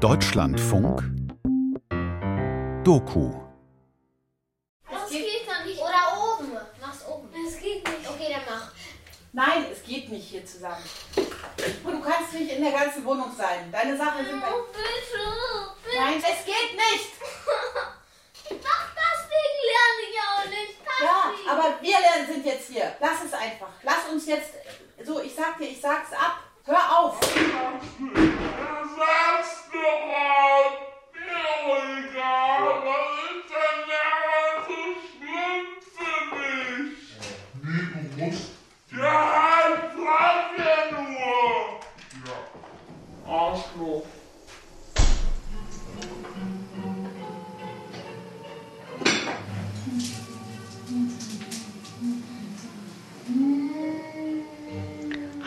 Deutschlandfunk Doku Es geht dann nicht. Oder oben. Mach's oben. Es geht nicht. Okay, dann mach. Nein, es geht nicht hier zusammen. Und du kannst nicht in der ganzen Wohnung sein. Deine Sachen sind bei. Oh, bitte. bitte. Nein, es geht nicht. Ach, deswegen lerne ich auch nicht. Ja, Deswegen. aber wir lernen sind jetzt hier. Lass es einfach. Lass uns jetzt. So, ich sag dir, ich sag's ab. Hör auf. Sag's doch mal! Mir egal, was ist denn daran so schlimm für mich? Nee, du musst. Ja, ich frag ja nur! Ja. Arschloch.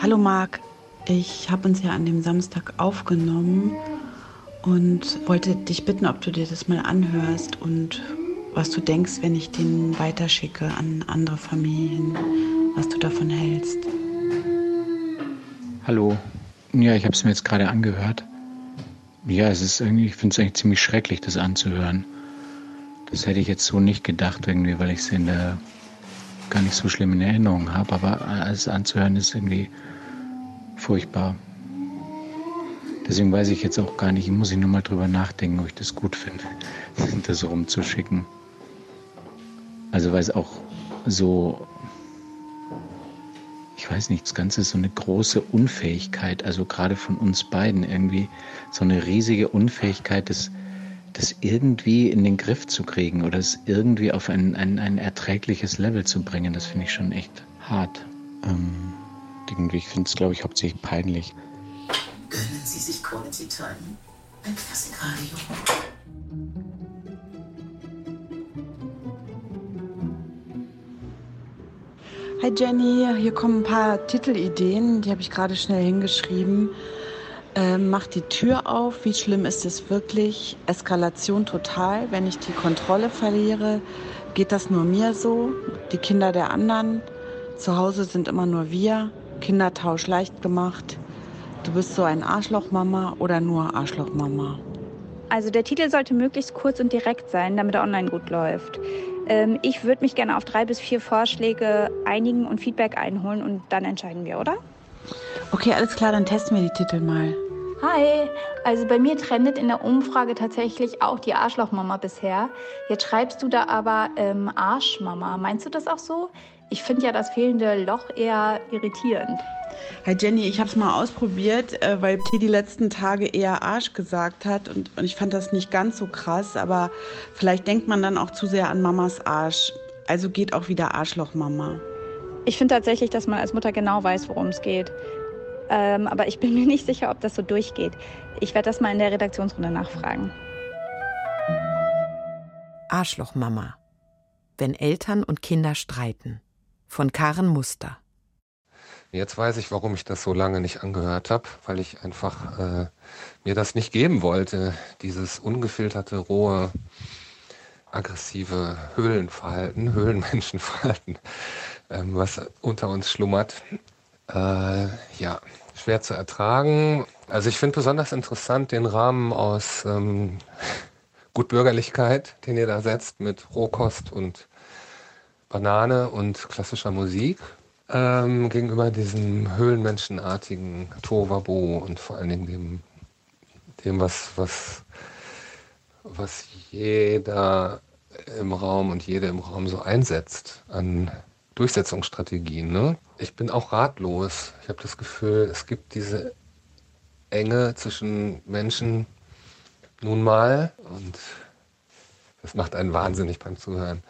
Hallo Marc, ich habe uns ja an dem Samstag aufgenommen und wollte dich bitten, ob du dir das mal anhörst und was du denkst, wenn ich den weiterschicke an andere Familien, was du davon hältst. Hallo. Ja, ich habe es mir jetzt gerade angehört. Ja, es ist irgendwie, ich finde es eigentlich ziemlich schrecklich, das anzuhören. Das hätte ich jetzt so nicht gedacht, irgendwie, weil ich es gar nicht so schlimm in Erinnerung habe. Aber es anzuhören ist irgendwie furchtbar. Deswegen weiß ich jetzt auch gar nicht, muss ich nur mal drüber nachdenken, ob ich das gut finde, das rumzuschicken. Also weil es auch so, ich weiß nicht, das Ganze ist so eine große Unfähigkeit, also gerade von uns beiden irgendwie, so eine riesige Unfähigkeit, das, das irgendwie in den Griff zu kriegen oder es irgendwie auf ein, ein, ein erträgliches Level zu bringen, das finde ich schon echt hart. Ähm, irgendwie, ich finde es, glaube ich, hauptsächlich peinlich. Gönnen Sie sich Quality Time. Ein Klassikradio. Hi Jenny, hier kommen ein paar Titelideen, die habe ich gerade schnell hingeschrieben. Ähm, mach die Tür auf, wie schlimm ist es wirklich? Eskalation total, wenn ich die Kontrolle verliere. Geht das nur mir so? Die Kinder der anderen? Zu Hause sind immer nur wir. Kindertausch leicht gemacht. Du bist so ein Arschlochmama oder nur Arschlochmama? Also der Titel sollte möglichst kurz und direkt sein, damit er online gut läuft. Ähm, ich würde mich gerne auf drei bis vier Vorschläge einigen und Feedback einholen und dann entscheiden wir, oder? Okay, alles klar, dann testen wir die Titel mal. Hi, also bei mir trendet in der Umfrage tatsächlich auch die Arschlochmama bisher. Jetzt schreibst du da aber ähm, Arschmama. Meinst du das auch so? Ich finde ja das fehlende Loch eher irritierend. Hi Jenny, ich habe es mal ausprobiert, äh, weil T die letzten Tage eher Arsch gesagt hat und, und ich fand das nicht ganz so krass, aber vielleicht denkt man dann auch zu sehr an Mamas Arsch. Also geht auch wieder Arschlochmama. Ich finde tatsächlich, dass man als Mutter genau weiß, worum es geht. Ähm, aber ich bin mir nicht sicher, ob das so durchgeht. Ich werde das mal in der Redaktionsrunde nachfragen. Arschlochmama. Wenn Eltern und Kinder streiten. Von Karen Muster. Jetzt weiß ich, warum ich das so lange nicht angehört habe, weil ich einfach äh, mir das nicht geben wollte, dieses ungefilterte, rohe, aggressive Höhlenverhalten, Höhlenmenschenverhalten, ähm, was unter uns schlummert. Äh, ja, schwer zu ertragen. Also ich finde besonders interessant den Rahmen aus ähm, Gutbürgerlichkeit, den ihr da setzt mit Rohkost und Banane und klassischer Musik ähm, gegenüber diesem höhlenmenschenartigen Tovabo und vor allen Dingen dem, dem was, was, was jeder im Raum und jede im Raum so einsetzt an Durchsetzungsstrategien. Ne? Ich bin auch ratlos. Ich habe das Gefühl, es gibt diese Enge zwischen Menschen nun mal und das macht einen wahnsinnig beim Zuhören.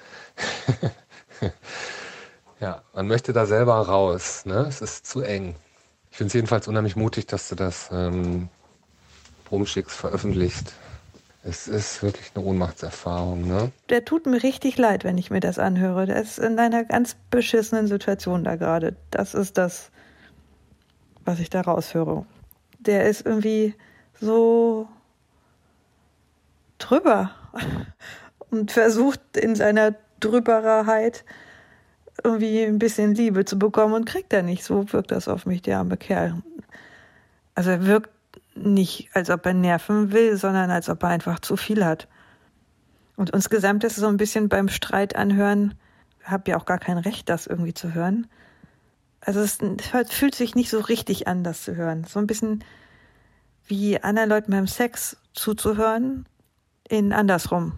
ja, man möchte da selber raus. Ne? Es ist zu eng. Ich finde es jedenfalls unheimlich mutig, dass du das ähm, rumschickst, veröffentlicht. Es ist wirklich eine Ohnmachtserfahrung. Ne? Der tut mir richtig leid, wenn ich mir das anhöre. Der ist in einer ganz beschissenen Situation da gerade. Das ist das, was ich da raushöre. Der ist irgendwie so drüber und versucht in seiner Drübererheit irgendwie ein bisschen Liebe zu bekommen und kriegt er nicht. So wirkt das auf mich, der arme Kerl. Also er wirkt nicht, als ob er nerven will, sondern als ob er einfach zu viel hat. Und insgesamt ist es so ein bisschen beim Streit anhören, habe ja auch gar kein Recht, das irgendwie zu hören. Also es fühlt sich nicht so richtig an, das zu hören. So ein bisschen wie anderen Leuten beim Sex zuzuhören, in andersrum.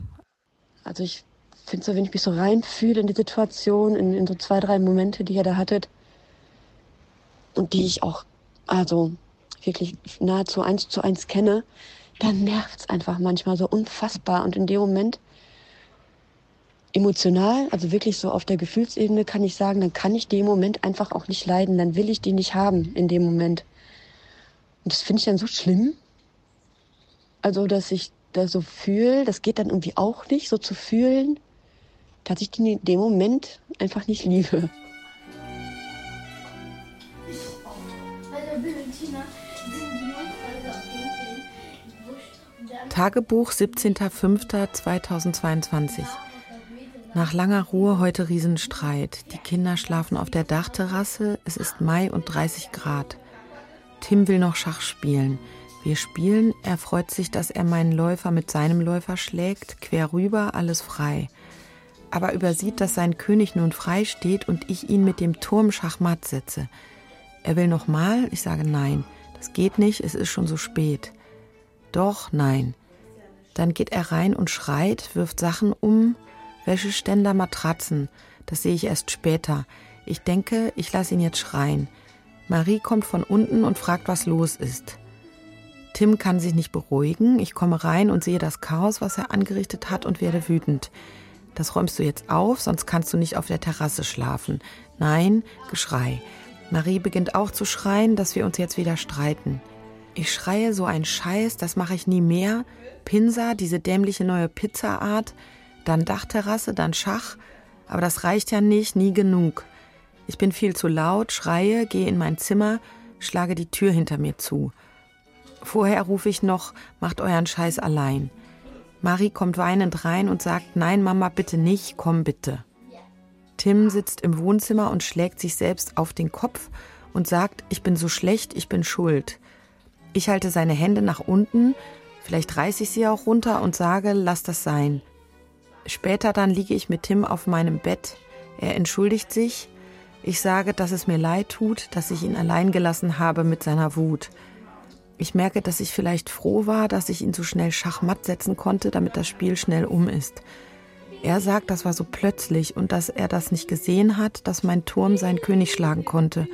Also ich finde so, wenn ich mich so reinfühle in die Situation, in, in so zwei, drei Momente, die ihr da hattet und die ich auch, also wirklich nahezu eins zu eins kenne, dann nervt es einfach manchmal so unfassbar. Und in dem Moment emotional, also wirklich so auf der Gefühlsebene kann ich sagen, dann kann ich den Moment einfach auch nicht leiden, dann will ich die nicht haben in dem Moment. Und das finde ich dann so schlimm. Also, dass ich da so fühle, das geht dann irgendwie auch nicht, so zu fühlen, dass ich die in dem Moment einfach nicht liebe. Tagebuch 17.05.2022 nach langer Ruhe heute Riesenstreit. Die Kinder schlafen auf der Dachterrasse. Es ist Mai und 30 Grad. Tim will noch Schach spielen. Wir spielen. Er freut sich, dass er meinen Läufer mit seinem Läufer schlägt. Quer rüber, alles frei. Aber übersieht, dass sein König nun frei steht und ich ihn mit dem Turm Schachmatt setze. Er will noch mal. Ich sage nein. Das geht nicht. Es ist schon so spät. Doch, nein. Dann geht er rein und schreit, wirft Sachen um, Wäscheständer, Matratzen. Das sehe ich erst später. Ich denke, ich lasse ihn jetzt schreien. Marie kommt von unten und fragt, was los ist. Tim kann sich nicht beruhigen. Ich komme rein und sehe das Chaos, was er angerichtet hat und werde wütend. Das räumst du jetzt auf, sonst kannst du nicht auf der Terrasse schlafen. Nein, Geschrei. Marie beginnt auch zu schreien, dass wir uns jetzt wieder streiten. Ich schreie so ein Scheiß, das mache ich nie mehr. Pinsa, diese dämliche neue Pizzaart dann Dachterrasse, dann Schach, aber das reicht ja nicht, nie genug. Ich bin viel zu laut, schreie, gehe in mein Zimmer, schlage die Tür hinter mir zu. Vorher rufe ich noch, macht euren Scheiß allein. Marie kommt weinend rein und sagt, nein, Mama, bitte nicht, komm bitte. Tim sitzt im Wohnzimmer und schlägt sich selbst auf den Kopf und sagt, ich bin so schlecht, ich bin schuld. Ich halte seine Hände nach unten, vielleicht reiße ich sie auch runter und sage, lass das sein. Später dann liege ich mit Tim auf meinem Bett. Er entschuldigt sich. Ich sage, dass es mir leid tut, dass ich ihn allein gelassen habe mit seiner Wut. Ich merke, dass ich vielleicht froh war, dass ich ihn so schnell schachmatt setzen konnte, damit das Spiel schnell um ist. Er sagt, das war so plötzlich und dass er das nicht gesehen hat, dass mein Turm seinen König schlagen konnte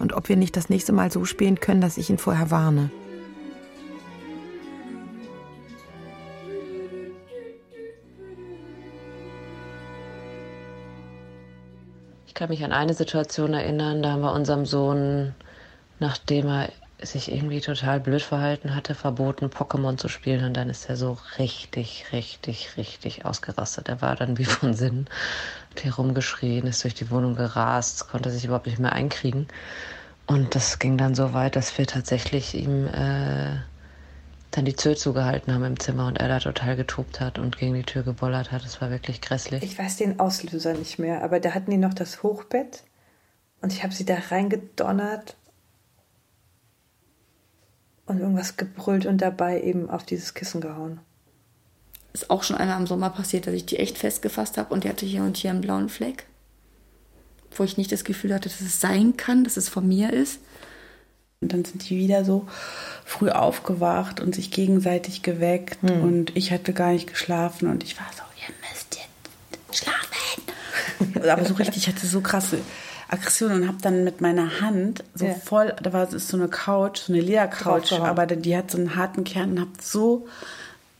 und ob wir nicht das nächste Mal so spielen können, dass ich ihn vorher warne. kann mich an eine Situation erinnern, da haben wir unserem Sohn, nachdem er sich irgendwie total blöd verhalten hatte, verboten, Pokémon zu spielen. Und dann ist er so richtig, richtig, richtig ausgerastet. Er war dann wie von Sinn, hat hier rumgeschrien, ist durch die Wohnung gerast, konnte sich überhaupt nicht mehr einkriegen. Und das ging dann so weit, dass wir tatsächlich ihm äh, dann die Tür zugehalten haben im Zimmer und er da total getobt hat und gegen die Tür gebollert hat. Das war wirklich grässlich. Ich weiß den Auslöser nicht mehr, aber da hatten die noch das Hochbett und ich habe sie da reingedonnert und irgendwas gebrüllt und dabei eben auf dieses Kissen gehauen. Ist auch schon einmal im Sommer passiert, dass ich die echt festgefasst habe und die hatte hier und hier einen blauen Fleck. Wo ich nicht das Gefühl hatte, dass es sein kann, dass es von mir ist. Und dann sind die wieder so früh aufgewacht und sich gegenseitig geweckt. Hm. Und ich hatte gar nicht geschlafen und ich war so, ihr müsst jetzt schlafen. Aber so richtig, ich hatte so krasse Aggression und habe dann mit meiner Hand so ja. voll, da war ist so eine Couch, so eine Ledercouch, aber die hat so einen harten Kern und habe so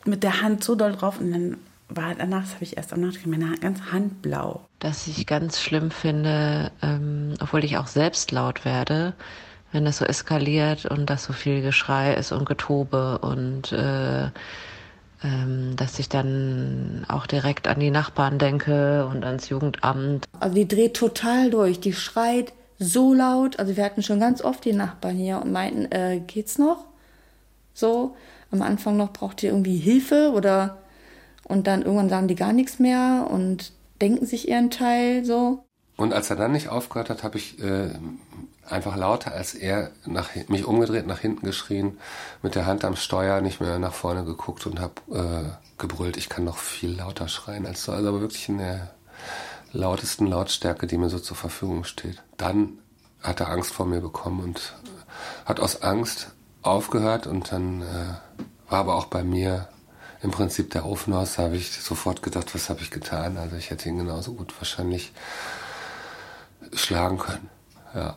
mit der Hand so doll drauf und dann war danach, das habe ich erst am Nacht meine ganze Hand blau. Das ich ganz schlimm finde, ähm, obwohl ich auch selbst laut werde, wenn das so eskaliert und dass so viel Geschrei ist und Getobe und äh, ähm, dass ich dann auch direkt an die Nachbarn denke und ans Jugendamt. Also die dreht total durch, die schreit so laut. Also wir hatten schon ganz oft die Nachbarn hier und meinten, äh, geht's noch? So, am Anfang noch braucht ihr irgendwie Hilfe oder und dann irgendwann sagen die gar nichts mehr und denken sich ihren Teil so. Und als er dann nicht aufgehört hat, habe ich äh, einfach lauter als er nach, mich umgedreht, nach hinten geschrien, mit der Hand am Steuer nicht mehr nach vorne geguckt und habe äh, gebrüllt. Ich kann noch viel lauter schreien als so, also aber wirklich in der lautesten Lautstärke, die mir so zur Verfügung steht. Dann hat er Angst vor mir bekommen und hat aus Angst aufgehört und dann äh, war aber auch bei mir im Prinzip der Ofen aus. Da habe ich sofort gedacht, was habe ich getan? Also ich hätte ihn genauso gut wahrscheinlich schlagen können. Ja.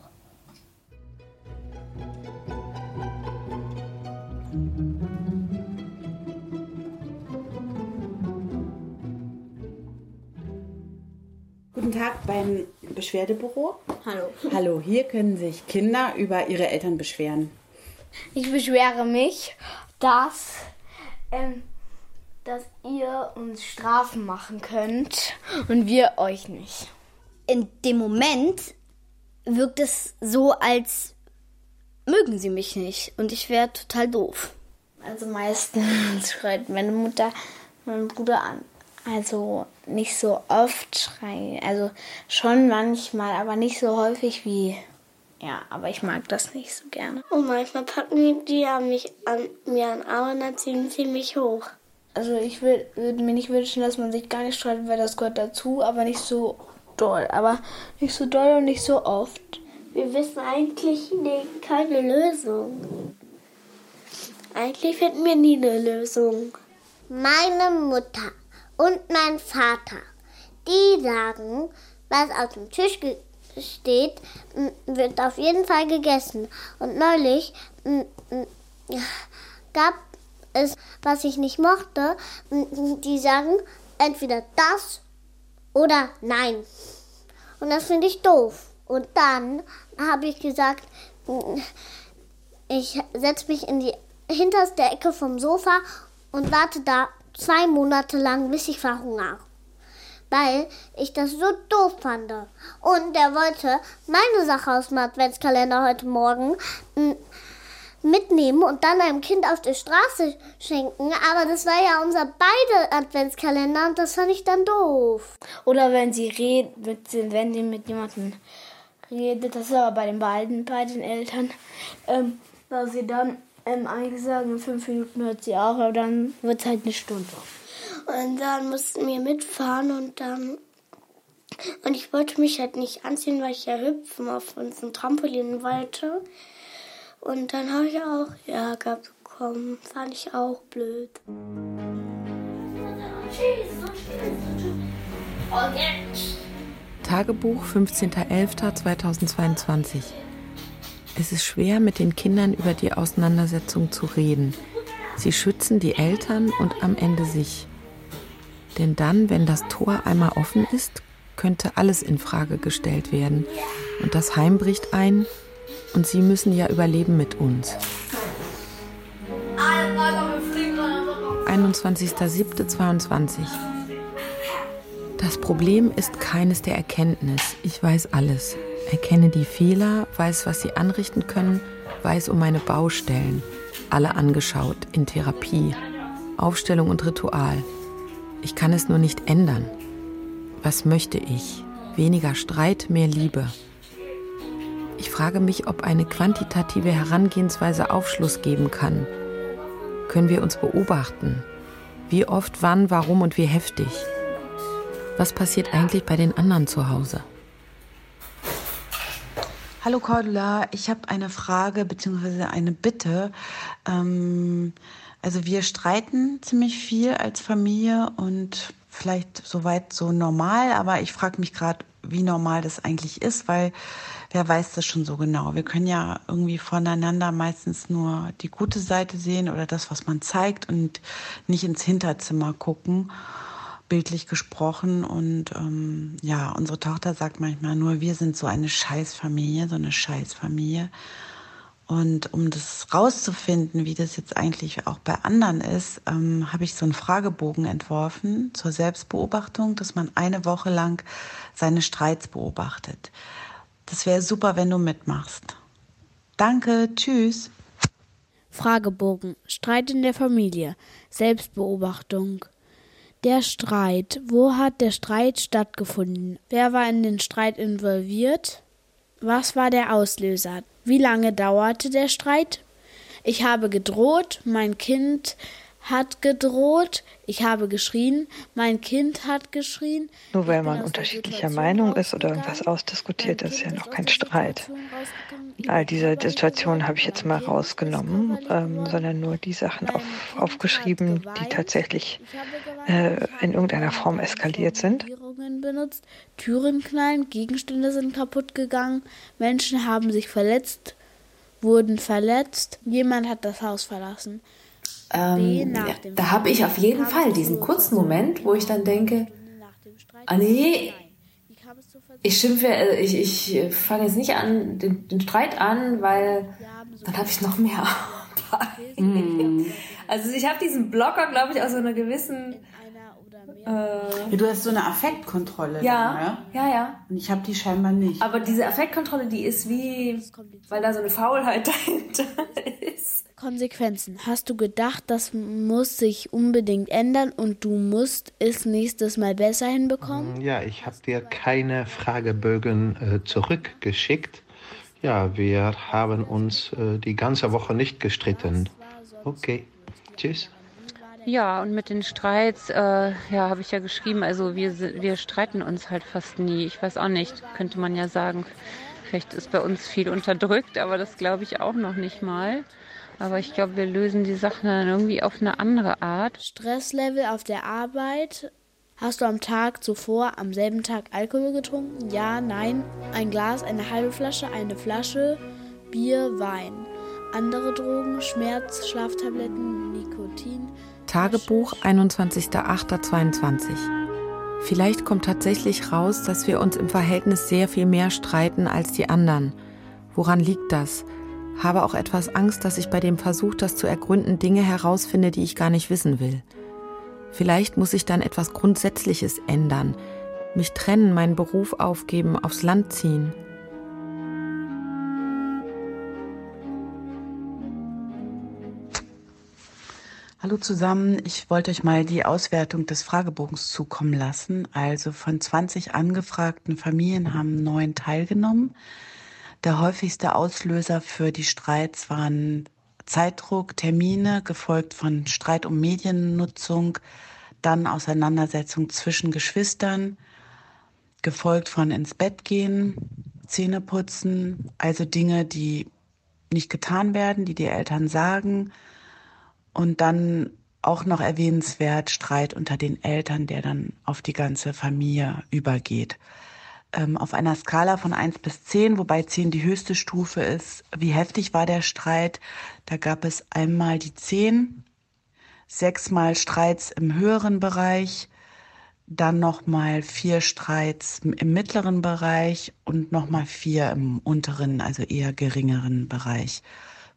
Tag beim Beschwerdebüro. Hallo. Hallo, hier können sich Kinder über ihre Eltern beschweren. Ich beschwere mich, dass, ähm, dass ihr uns Strafen machen könnt und wir euch nicht. In dem Moment wirkt es so, als mögen sie mich nicht und ich wäre total doof. Also meistens schreit meine Mutter meinen Bruder an. Also nicht so oft schreien. Also schon manchmal, aber nicht so häufig wie. Ja, aber ich mag das nicht so gerne. Und manchmal packen die an mich an mir an Arm und dann ziehen sie mich hoch. Also ich würde würd mir nicht wünschen, dass man sich gar nicht streitet, weil das gehört dazu, aber nicht so doll. Aber nicht so doll und nicht so oft. Wir wissen eigentlich nee, keine Lösung. Eigentlich finden wir nie eine Lösung. Meine Mutter und mein Vater, die sagen, was auf dem Tisch steht, wird auf jeden Fall gegessen. Und neulich gab es, was ich nicht mochte, die sagen entweder das oder nein. Und das finde ich doof. Und dann habe ich gesagt, ich setze mich in die hinterste Ecke vom Sofa und warte da zwei Monate lang, bis ich verhungere. Weil ich das so doof fand. Und der wollte meine Sache aus dem Adventskalender heute Morgen mitnehmen und dann einem Kind auf der Straße schenken. Aber das war ja unser beide Adventskalender und das fand ich dann doof. Oder wenn sie redet, wenn sie mit jemandem redet, das ist aber bei den beiden, bei Eltern, ähm, dass sie dann ähm, eigentlich sagen, in fünf Minuten hört sie auf, aber dann wird es halt eine Stunde. Und dann mussten wir mitfahren und dann. Und ich wollte mich halt nicht anziehen, weil ich ja hüpfen auf unserem Trampolin wollte. Und dann habe ich auch Ärger bekommen. Fand ich auch blöd. Tagebuch 15.11.2022 es ist schwer, mit den Kindern über die Auseinandersetzung zu reden. Sie schützen die Eltern und am Ende sich. Denn dann, wenn das Tor einmal offen ist, könnte alles in Frage gestellt werden. Und das Heim bricht ein und sie müssen ja überleben mit uns. 21.07.22 Das Problem ist keines der Erkenntnis. Ich weiß alles erkenne die Fehler, weiß, was sie anrichten können, weiß um meine Baustellen, alle angeschaut in Therapie, Aufstellung und Ritual. Ich kann es nur nicht ändern. Was möchte ich? Weniger Streit, mehr Liebe. Ich frage mich, ob eine quantitative Herangehensweise Aufschluss geben kann. Können wir uns beobachten? Wie oft, wann, warum und wie heftig? Was passiert eigentlich bei den anderen zu Hause? Hallo Cordula, ich habe eine Frage bzw. eine Bitte. Ähm, also wir streiten ziemlich viel als Familie und vielleicht soweit so normal, aber ich frage mich gerade, wie normal das eigentlich ist, weil wer weiß das schon so genau. Wir können ja irgendwie voneinander meistens nur die gute Seite sehen oder das, was man zeigt und nicht ins Hinterzimmer gucken bildlich gesprochen. Und ähm, ja, unsere Tochter sagt manchmal nur, wir sind so eine Scheißfamilie, so eine Scheißfamilie. Und um das rauszufinden, wie das jetzt eigentlich auch bei anderen ist, ähm, habe ich so einen Fragebogen entworfen zur Selbstbeobachtung, dass man eine Woche lang seine Streits beobachtet. Das wäre super, wenn du mitmachst. Danke, tschüss. Fragebogen. Streit in der Familie. Selbstbeobachtung. Der Streit. Wo hat der Streit stattgefunden? Wer war in den Streit involviert? Was war der Auslöser? Wie lange dauerte der Streit? Ich habe gedroht, mein Kind hat gedroht, ich habe geschrien, mein Kind hat geschrien. Nur weil man unterschiedlicher Meinung ist oder irgendwas ausdiskutiert, ist ja noch kein Streit. All diese Situationen habe ich jetzt mal rausgenommen, ähm, sondern nur die Sachen auf, aufgeschrieben, die tatsächlich äh, in irgendeiner Form eskaliert sind. benutzt, Türen knallen, Gegenstände sind kaputt gegangen, Menschen haben sich verletzt, wurden verletzt, jemand hat das Haus verlassen. Ähm, ja, da habe ich auf jeden Fall diesen kurzen Moment, wo ich dann denke, ah nee, ich schimpfe, äh, ich, ich fange jetzt nicht an, den, den Streit an, weil dann habe ich noch mehr. mm. Also ich habe diesen Blocker, glaube ich, aus so einer gewissen ja, du hast so eine Affektkontrolle. Ja, dann, ne? ja, ja. Und ich habe die scheinbar nicht. Aber diese Affektkontrolle, die ist wie, weil da so eine Faulheit dahinter ist. Konsequenzen. Hast du gedacht, das muss sich unbedingt ändern und du musst es nächstes Mal besser hinbekommen? Ja, ich habe dir keine Fragebögen äh, zurückgeschickt. Ja, wir haben uns äh, die ganze Woche nicht gestritten. Okay, tschüss. Ja, und mit den Streits, äh, ja, habe ich ja geschrieben, also wir, wir streiten uns halt fast nie. Ich weiß auch nicht, könnte man ja sagen. Vielleicht ist bei uns viel unterdrückt, aber das glaube ich auch noch nicht mal. Aber ich glaube, wir lösen die Sachen dann irgendwie auf eine andere Art. Stresslevel auf der Arbeit. Hast du am Tag zuvor, am selben Tag Alkohol getrunken? Ja, nein. Ein Glas, eine halbe Flasche, eine Flasche, Bier, Wein. Andere Drogen, Schmerz, Schlaftabletten, Nikotin. Tagebuch 21.08.22. Vielleicht kommt tatsächlich raus, dass wir uns im Verhältnis sehr viel mehr streiten als die anderen. Woran liegt das? Habe auch etwas Angst, dass ich bei dem Versuch, das zu ergründen, Dinge herausfinde, die ich gar nicht wissen will. Vielleicht muss ich dann etwas Grundsätzliches ändern, mich trennen, meinen Beruf aufgeben, aufs Land ziehen. Hallo zusammen, ich wollte euch mal die Auswertung des Fragebogens zukommen lassen. Also von 20 angefragten Familien haben neun teilgenommen. Der häufigste Auslöser für die Streits waren Zeitdruck, Termine, gefolgt von Streit um Mediennutzung, dann Auseinandersetzung zwischen Geschwistern, gefolgt von ins Bett gehen, Zähne putzen, also Dinge, die nicht getan werden, die die Eltern sagen, und dann auch noch erwähnenswert Streit unter den Eltern, der dann auf die ganze Familie übergeht. Ähm, auf einer Skala von eins bis zehn, wobei zehn die höchste Stufe ist, wie heftig war der Streit? Da gab es einmal die zehn, sechsmal Streits im höheren Bereich, dann nochmal vier Streits im mittleren Bereich und nochmal vier im unteren, also eher geringeren Bereich.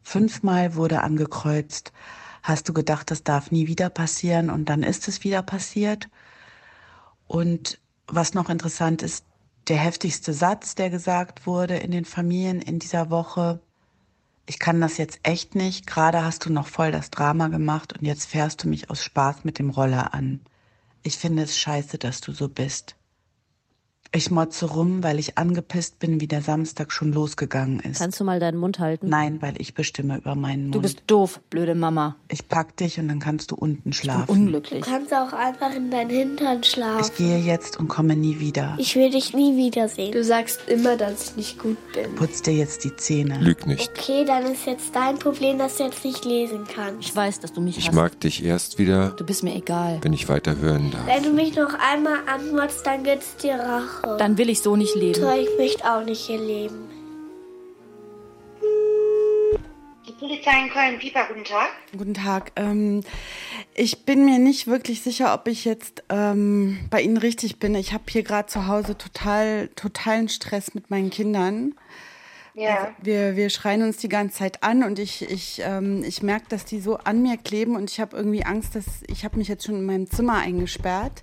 Fünfmal wurde angekreuzt, hast du gedacht, das darf nie wieder passieren und dann ist es wieder passiert. Und was noch interessant ist, der heftigste Satz, der gesagt wurde in den Familien in dieser Woche, ich kann das jetzt echt nicht, gerade hast du noch voll das Drama gemacht und jetzt fährst du mich aus Spaß mit dem Roller an. Ich finde es scheiße, dass du so bist. Ich motze rum, weil ich angepisst bin, wie der Samstag schon losgegangen ist. Kannst du mal deinen Mund halten? Nein, weil ich bestimme über meinen Mund. Du bist doof, blöde Mama. Ich pack dich und dann kannst du unten schlafen. Ich bin unglücklich. Du kannst auch einfach in deinen Hintern schlafen. Ich gehe jetzt und komme nie wieder. Ich will dich nie wiedersehen. Du sagst immer, dass ich nicht gut bin. Putz dir jetzt die Zähne. Lüg nicht. Okay, dann ist jetzt dein Problem, dass du jetzt nicht lesen kannst. Ich weiß, dass du mich Ich hast. mag dich erst wieder, Du bist mir egal. wenn ich weiter hören darf. Wenn du mich noch einmal anmotzt, dann gibt's dir Rache. Dann will ich so nicht leben. So, ich möchte auch nicht hier leben. Die Polizei in Köln-Pieper, guten Tag. Guten Tag. Ähm, ich bin mir nicht wirklich sicher, ob ich jetzt ähm, bei Ihnen richtig bin. Ich habe hier gerade zu Hause total, totalen Stress mit meinen Kindern. Ja. Also wir, wir schreien uns die ganze Zeit an und ich, ich, ähm, ich merke, dass die so an mir kleben und ich habe irgendwie Angst, dass ich habe mich jetzt schon in meinem Zimmer eingesperrt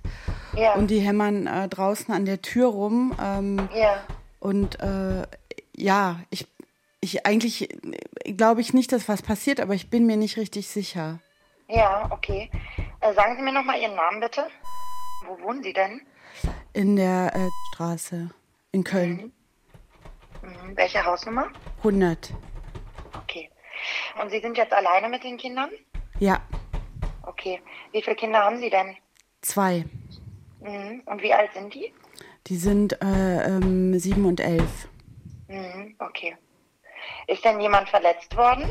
Ja. und die hämmern äh, draußen an der Tür rum. Ähm, Ja. Und äh, ja, ich, ich eigentlich äh, glaube ich nicht, dass was passiert, aber ich bin mir nicht richtig sicher. Ja, okay. Äh, sagen Sie mir nochmal Ihren Namen bitte. Wo wohnen Sie denn? In der äh, Straße in Köln. Mhm. Welche Hausnummer? 100. Okay. Und Sie sind jetzt alleine mit den Kindern? Ja, Okay. Wie viele Kinder haben Sie denn? zwei. Mhm. Und wie alt sind die? Die sind äh, ähm, sieben und elf. Mhm. Okay. Ist denn jemand verletzt worden?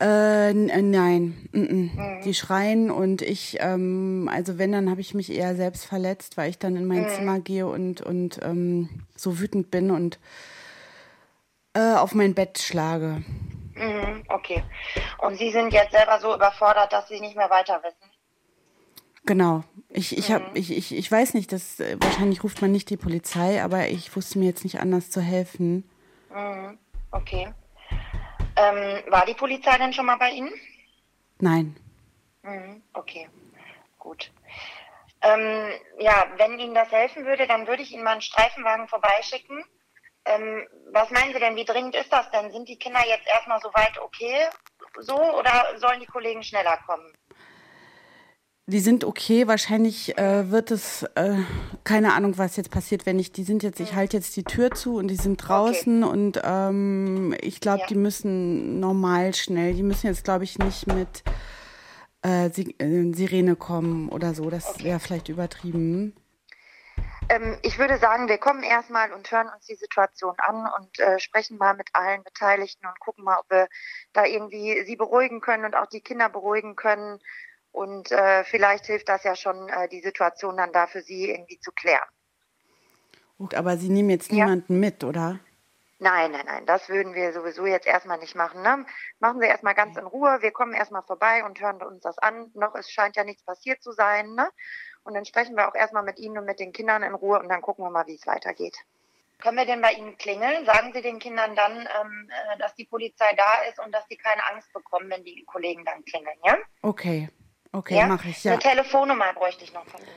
Äh, äh, nein, mm -mm. die schreien und ich, ähm, also wenn, dann habe ich mich eher selbst verletzt, weil ich dann in mein Mhm. Zimmer gehe und, und ähm, so wütend bin und äh, auf mein Bett schlage. Mhm. Okay. Und Sie sind jetzt selber so überfordert, dass Sie nicht mehr weiter wissen? Genau. Ich, ich, hab, ich, ich, ich weiß nicht, dass, äh, wahrscheinlich ruft man nicht die Polizei, aber ich wusste mir jetzt nicht anders zu helfen. Mhm. Okay. Ähm, war die Polizei denn schon mal bei Ihnen? Nein. Mhm. Okay. Gut. Ähm, ja, wenn Ihnen das helfen würde, dann würde ich Ihnen mal einen Streifenwagen vorbeischicken. Ähm, was meinen Sie denn, wie dringend ist das denn? Sind die Kinder jetzt erstmal soweit okay so oder sollen die Kollegen schneller kommen? Die sind okay, wahrscheinlich äh, wird es, äh, keine Ahnung, was jetzt passiert, wenn ich, die sind jetzt, ich halte jetzt die Tür zu und die sind draußen und ähm, ich glaube, die müssen normal schnell, die müssen jetzt, glaube ich, nicht mit äh, äh, Sirene kommen oder so, das wäre vielleicht übertrieben. Ähm, ich würde sagen, wir kommen erstmal und hören uns die Situation an und äh, sprechen mal mit allen Beteiligten und gucken mal, ob wir da irgendwie sie beruhigen können und auch die Kinder beruhigen können. Und äh, vielleicht hilft das ja schon, äh, die Situation dann da für sie irgendwie zu klären. Gut, aber sie nehmen jetzt niemanden mit, oder? Nein, nein, nein, das würden wir sowieso jetzt erstmal nicht machen. Ne? Machen Sie erstmal ganz in Ruhe. Wir kommen erstmal vorbei und hören uns das an. Noch es scheint ja nichts passiert zu sein. Ne? Und dann sprechen wir auch erstmal mit Ihnen und mit den Kindern in Ruhe und dann gucken wir mal, wie es weitergeht. Können wir denn bei Ihnen klingeln? Sagen Sie den Kindern dann, ähm, äh, dass die Polizei da ist und dass sie keine Angst bekommen, wenn die Kollegen dann klingeln, ja? Okay, okay, ja? mache ich, ja. Eine Telefonnummer bräuchte ich noch von Ihnen.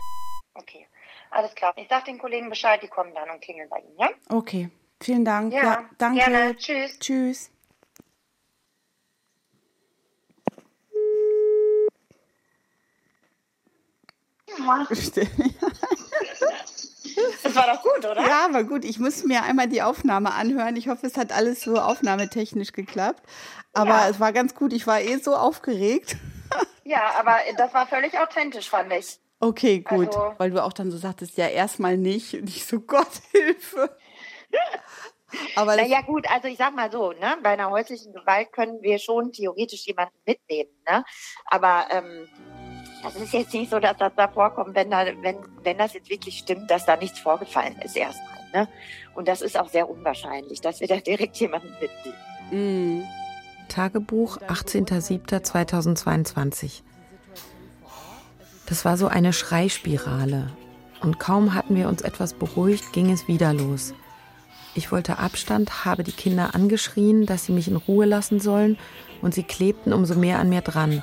Okay, alles klar. Ich sage den Kollegen Bescheid, die kommen dann und klingeln bei Ihnen, ja? Okay, vielen Dank. Ja, Ja, danke. gerne. Tschüss. Tschüss. Das war doch gut, oder? Ja, war gut. Ich muss mir einmal die Aufnahme anhören. Ich hoffe, es hat alles so aufnahmetechnisch geklappt. Aber Ja. es war ganz gut. Ich war eh so aufgeregt. Ja, aber das war völlig authentisch, fand ich. Okay, gut. Also- Weil du auch dann so sagtest, ja, erstmal nicht. Und ich so, Gott, Hilfe. Aber naja gut, also ich sag mal so, ne, bei einer häuslichen Gewalt können wir schon theoretisch jemanden mitnehmen, ne? Aber ähm, das ist jetzt nicht so, dass das da vorkommt, wenn da, wenn, wenn das jetzt wirklich stimmt, dass da nichts vorgefallen ist erstmal, ne? Und das ist auch sehr unwahrscheinlich, dass wir da direkt jemanden mitnehmen. Mm. Tagebuch 18.07.2022. Das war so eine Schreispirale. Und kaum hatten wir uns etwas beruhigt, ging es wieder los. Ich wollte Abstand, habe die Kinder angeschrien, dass sie mich in Ruhe lassen sollen, und sie klebten umso mehr an mir dran.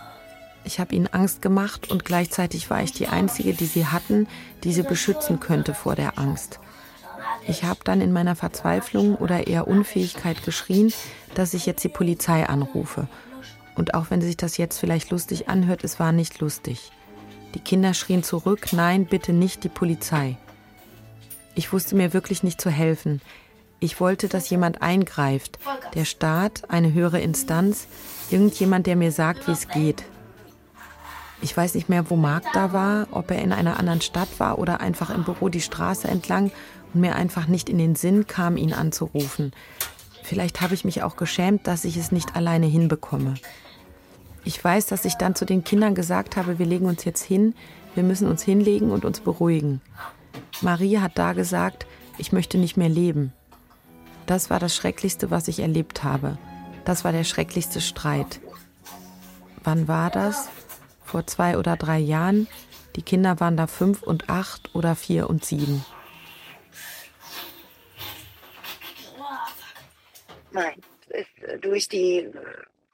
Ich habe ihnen Angst gemacht und gleichzeitig war ich die Einzige, die sie hatten, die sie beschützen könnte vor der Angst. Ich habe dann in meiner Verzweiflung oder eher Unfähigkeit geschrien, dass ich jetzt die Polizei anrufe. Und auch wenn sich das jetzt vielleicht lustig anhört, es war nicht lustig. Die Kinder schrien zurück, nein, bitte nicht die Polizei. Ich wusste mir wirklich nicht zu helfen. Ich wollte, dass jemand eingreift. Der Staat, eine höhere Instanz, irgendjemand, der mir sagt, wie es geht. Ich weiß nicht mehr, wo Marc da war, ob er in einer anderen Stadt war oder einfach im Büro die Straße entlang und mir einfach nicht in den Sinn kam, ihn anzurufen. Vielleicht habe ich mich auch geschämt, dass ich es nicht alleine hinbekomme. Ich weiß, dass ich dann zu den Kindern gesagt habe, wir legen uns jetzt hin, wir müssen uns hinlegen und uns beruhigen. Marie hat da gesagt, ich möchte nicht mehr leben. Das war das Schrecklichste, was ich erlebt habe. Das war der schrecklichste Streit. Wann war das? Vor zwei oder drei Jahren. Die Kinder waren da fünf und acht oder vier und sieben. Nein, ist äh, durch die,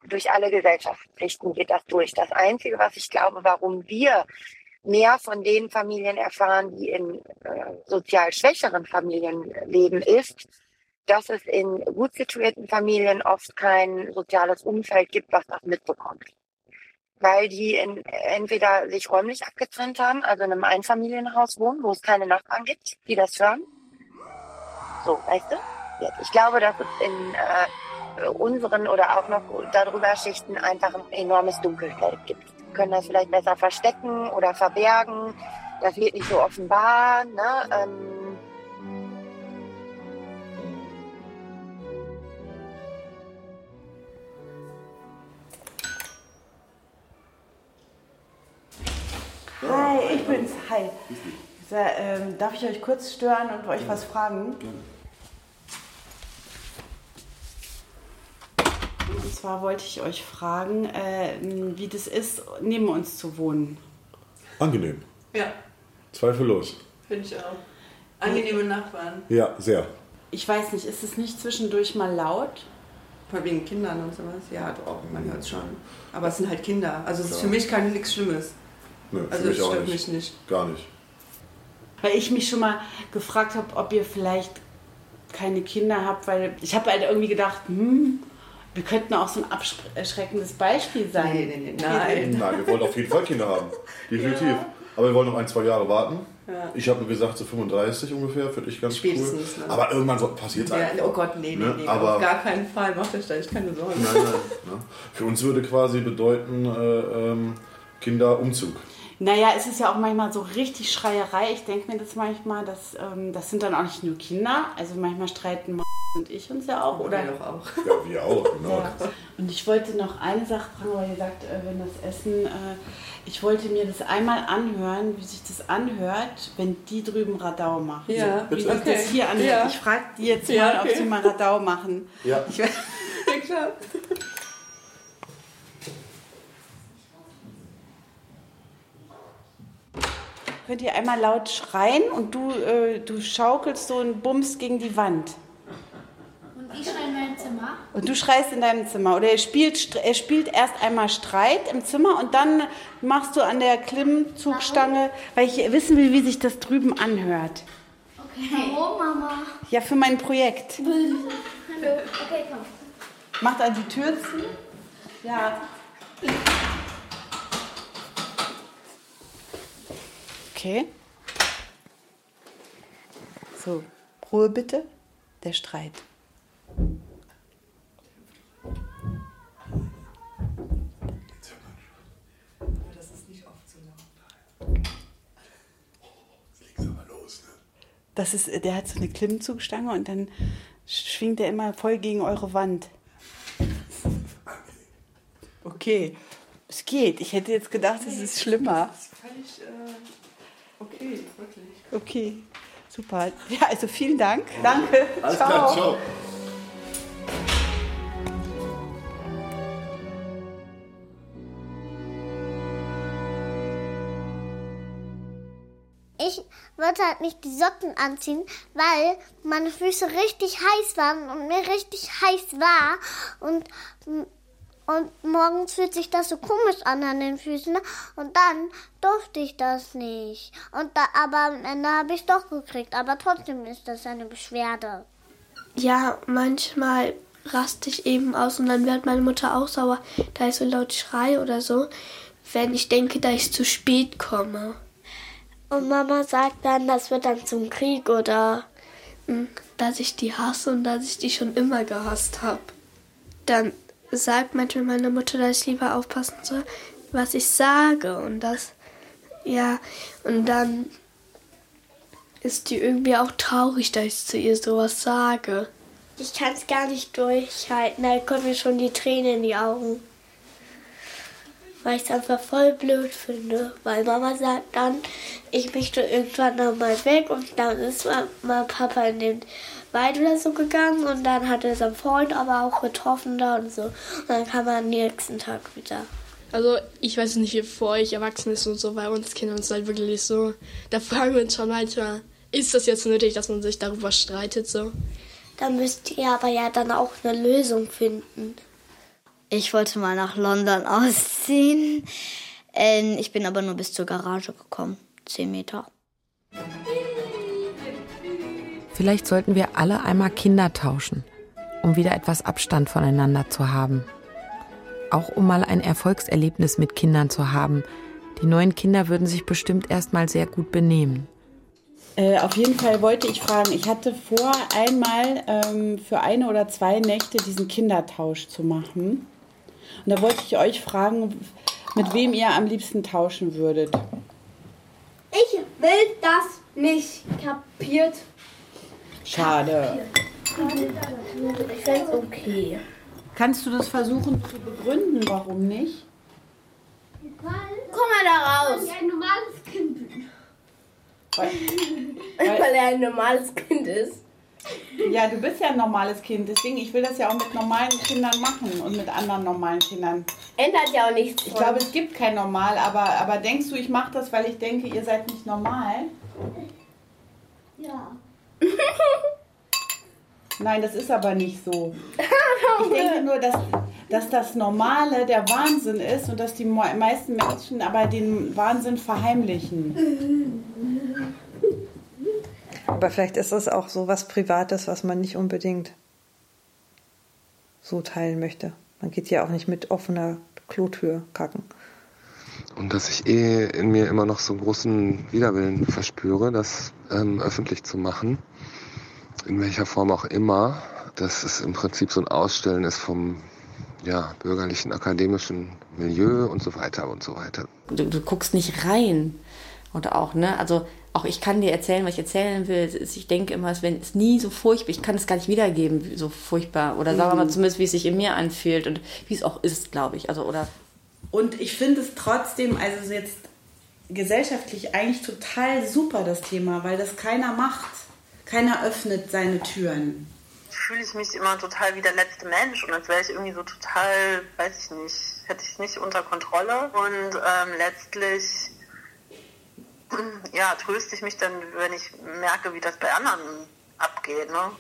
durch alle Gesellschaftspflichten geht das durch. Das Einzige, was ich glaube, warum wir mehr von den Familien erfahren, die in äh, sozial schwächeren Familien leben, ist, dass es in gut situierten Familien oft kein soziales Umfeld gibt, was das mitbekommt. weil die in, entweder sich räumlich abgetrennt haben, also in einem Einfamilienhaus wohnen, wo es keine Nachbarn gibt, die das hören. So, weißt du? Ich glaube, dass es in äh, unseren oder auch noch darüber Schichten einfach ein enormes Dunkelfeld gibt. Wir können das vielleicht besser verstecken oder verbergen. Das wird nicht so offenbar. Ne? Ähm, Hi, ich bin's. Hi. So, ähm, darf ich euch kurz stören und euch was fragen? Und zwar wollte ich euch fragen, äh, wie das ist, neben uns zu wohnen. Angenehm. Ja, Zweifellos. finde ich auch. Angenehme Nachbarn. Ja, sehr. Ich weiß nicht, ist es nicht zwischendurch mal laut? Vor wegen Kindern und sowas. Ja, doch, man hört es schon. Aber es sind halt Kinder. Also es ist Ja. für mich kein nichts Schlimmes. Nö, für also es mich auch stört nicht. mich nicht. Gar nicht. Weil ich mich schon mal gefragt habe, ob ihr vielleicht keine Kinder habt, weil ich habe halt irgendwie gedacht, hm, wir könnten auch so ein abschreckendes Beispiel sein. Nee, nee, nee, nein. Nein, wir wollen auf jeden Fall Kinder haben. Definitiv. Aber wir wollen noch ein, zwei Jahre warten. Ja. Ich habe gesagt, so 35 ungefähr, finde ich ganz Spätestens, cool. ne? Aber irgendwann so, passiert es Ja, einfach. oh Gott, nee, nee, Ne? nee. Aber auf gar keinen Fall. Macht euch da echt keine Sorgen. Nein, nein. Ne? Für uns würde quasi bedeuten, äh, ähm, Kinderumzug. Naja, es ist ja auch manchmal so richtig Schreierei. Ich denke mir das manchmal, dass, ähm, das sind dann auch nicht nur Kinder. Also manchmal streiten und ich uns ja auch, oder? Wir doch auch. Ja, wir auch, genau. Ja. Und ich wollte noch eine Sache fragen, weil ihr sagt, äh, wenn das Essen, äh, ich wollte mir das einmal anhören, wie sich das anhört, wenn die drüben Radau machen. Ja, wie sich bitte. das hier anhört. Ja. Ich frage die jetzt mal, Ja, ob okay. sie mal Radau machen. Ja. Ich, Ja, klar. könnt ihr einmal laut schreien und du, äh, du schaukelst so und bummst gegen die Wand. Und ich schreie in mein Zimmer. Und du schreist in deinem Zimmer. Oder er spielt, er spielt erst einmal Streit im Zimmer und dann machst du an der Klimmzugstange, weil ich wissen will, wie sich das drüben anhört. Okay. Warum, Mama? Ja, für mein Projekt. Hallo. Okay, komm. Macht er die Tür zu? Ja. Okay. So, Ruhe bitte. Der Streit. Das ist nicht oft so laut. Das ist, der hat so eine Klimmzugstange und dann schwingt er immer voll gegen eure Wand. Okay, es geht. Ich hätte jetzt gedacht, es ist schlimmer. Völlig äh, okay, wirklich. Okay, super. Ja, also vielen Dank. Danke. Alles ciao. klar, ciao. Wollte halt nicht die Socken anziehen, weil meine Füße richtig heiß waren und mir richtig heiß war. Und, und morgens fühlt sich das so komisch an an den Füßen. Und dann durfte ich das nicht. Und da, aber am Ende habe ich es doch gekriegt. Aber trotzdem ist das eine Beschwerde. Ja, manchmal raste ich eben aus und dann wird meine Mutter auch sauer, da ich so laut schrei oder so, wenn ich denke, dass ich zu spät komme. Und Mama sagt dann, das wird dann zum Krieg oder Mm, Dass ich die hasse und dass ich die schon immer gehasst habe. Dann sagt manchmal meine Mutter, dass ich lieber aufpassen soll, was ich sage und das, ja, und dann ist die irgendwie auch traurig, dass ich zu ihr sowas sage. ich kann es gar nicht durchhalten. Da kommen mir schon die Tränen in die Augen. Weil ich es einfach voll blöd finde. Weil Mama sagt dann, ich möchte irgendwann nochmal weg und dann ist mal, mal Papa in den Wald oder so gegangen und dann hat er seinen Freund aber auch getroffen da und so. Und dann kam er am nächsten Tag wieder. Also ich weiß nicht, wie vor euch erwachsen ist und so, bei uns Kindern ist halt wirklich so. Da fragen wir uns schon manchmal, ist das jetzt nötig, dass man sich darüber streitet so? Da müsst ihr aber ja dann auch eine Lösung finden. Ich wollte mal nach London ausziehen. Ähm, ich bin aber nur bis zur Garage gekommen. Zehn Meter. Vielleicht sollten wir alle einmal Kinder tauschen, um wieder etwas Abstand voneinander zu haben. auch um mal ein Erfolgserlebnis mit Kindern zu haben. Die neuen Kinder würden sich bestimmt erst mal sehr gut benehmen. Äh, auf jeden Fall wollte ich fragen, ich hatte vor, einmal ähm, für eine oder zwei Nächte diesen Kindertausch zu machen. Und da wollte ich euch fragen, mit wem ihr am liebsten tauschen würdet. Ich will das nicht. Kapiert? Schade. Ich fände es okay. Kannst du das versuchen zu begründen, warum nicht? Guck mal da raus. Weil ich ein normales Kind bin. Weil, Weil er ein normales Kind ist. Ja, du bist ja ein normales Kind, deswegen ich will das ja auch mit normalen Kindern machen und mit anderen normalen Kindern. Ändert ja auch nichts. Ich glaube, es gibt kein Normal, aber, aber denkst du, ich mache das, weil ich denke, ihr seid nicht normal? Ja. Nein, das ist aber nicht so. Ich denke nur, dass, dass das Normale der Wahnsinn ist und dass die meisten Menschen aber den Wahnsinn verheimlichen. Aber vielleicht ist das auch so was Privates, was man nicht unbedingt so teilen möchte. Man geht ja auch nicht mit offener Klotür kacken. Und dass ich eh in mir immer noch so einen großen Widerwillen verspüre, das ähm, öffentlich zu machen. In welcher Form auch immer. Dass es im Prinzip so ein Ausstellen ist vom ja, bürgerlichen, akademischen Milieu und so weiter und so weiter. Du, du guckst nicht rein. Und auch, ne, also auch ich kann dir erzählen, was ich erzählen will. Es ist- Ich denke immer, es wäre es nie so furchtbar. Ich kann es gar nicht wiedergeben, wie- so furchtbar. Oder sagen wir mal Mhm. zumindest, wie es sich in mir anfühlt und wie es auch ist, glaube ich. Also, oder Und ich finde es trotzdem, also jetzt gesellschaftlich eigentlich total super, das Thema, weil das keiner macht. Keiner öffnet seine Türen. fühle ich mich immer total wie der letzte Mensch und als wäre ich irgendwie so total, weiß ich nicht, hätte ich nicht unter Kontrolle und ähm, letztlich ja, tröste ich mich dann, wenn ich merke, wie das bei anderen abgeht. Ne?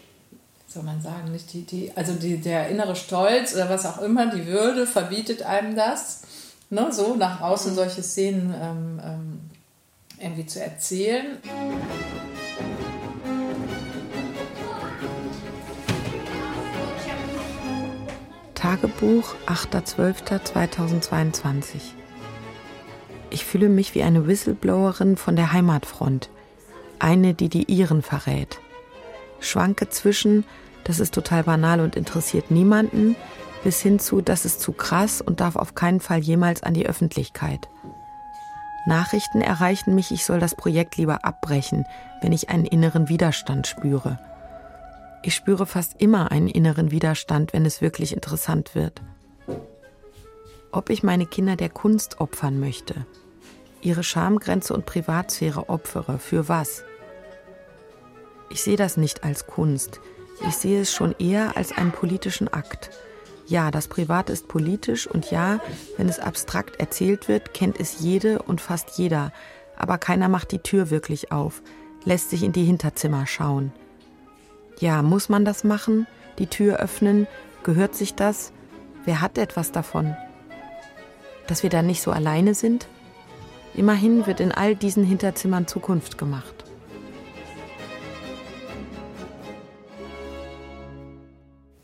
soll man sagen, nicht die, die, also die, der innere Stolz oder was auch immer, die Würde verbietet einem das, ne, so nach außen solche Szenen ähm, ähm, irgendwie zu erzählen. Tagebuch 8.12.2022 Ich fühle mich wie eine Whistleblowerin von der Heimatfront. Eine, die die Iren verrät. Schwanke zwischen, das ist total banal und interessiert niemanden, bis hin zu, das ist zu krass und darf auf keinen Fall jemals an die Öffentlichkeit. Nachrichten erreichen mich, ich soll das Projekt lieber abbrechen, wenn ich einen inneren Widerstand spüre. Ich spüre fast immer einen inneren Widerstand, wenn es wirklich interessant wird. Ob ich meine Kinder der Kunst opfern möchte, ihre Schamgrenze und Privatsphäre opfere, für was? Ich sehe das nicht als Kunst. Ich sehe es schon eher als einen politischen Akt. Ja, das Private ist politisch und ja, wenn es abstrakt erzählt wird, kennt es jede und fast jeder, aber keiner macht die Tür wirklich auf, lässt sich in die Hinterzimmer schauen. Ja, muss man das machen? Die Tür öffnen? Gehört sich das? Wer hat etwas davon? Dass wir da nicht so alleine sind? Immerhin wird in all diesen Hinterzimmern Zukunft gemacht.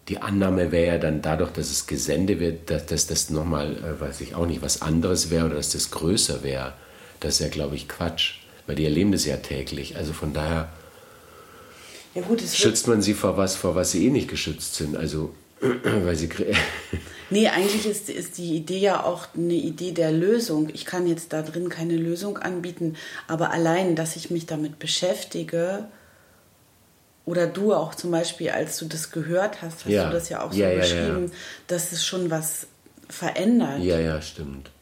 Die Annahme wäre ja dann dadurch, dass es Gesende wird, dass, dass das nochmal, äh, weiß ich auch nicht, was anderes wäre oder dass das größer wäre. Das ist ja, glaube ich, Quatsch. Weil die erleben das ja täglich. Also von daher Ja gut, schützt man sie vor was, vor was sie eh nicht geschützt sind. Also, weil sie. Nee, eigentlich ist, ist die Idee ja auch eine Idee der Lösung. Ich kann jetzt da drin keine Lösung anbieten, aber allein, dass ich mich damit beschäftige, oder du auch zum Beispiel, als du das gehört hast, hast Ja. du das ja auch so ja, beschrieben, ja. dass es schon was verändert. Ja, ja, stimmt.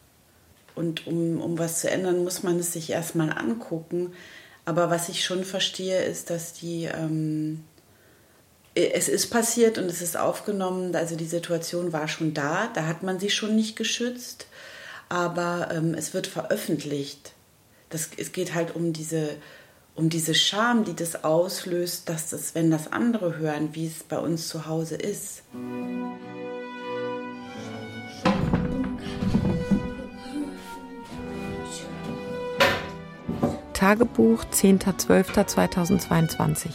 Und um, um was zu ändern, muss man es sich erstmal angucken. Aber was ich schon verstehe, ist, dass die, ähm, es ist passiert und es ist aufgenommen, also die Situation war schon da, da hat man sie schon nicht geschützt, aber ähm, es wird veröffentlicht. Das, es geht halt um diese, um diese Scham, die das auslöst, dass das, wenn das andere hören, wie es bei uns zu Hause ist. Tagebuch 10.12.2022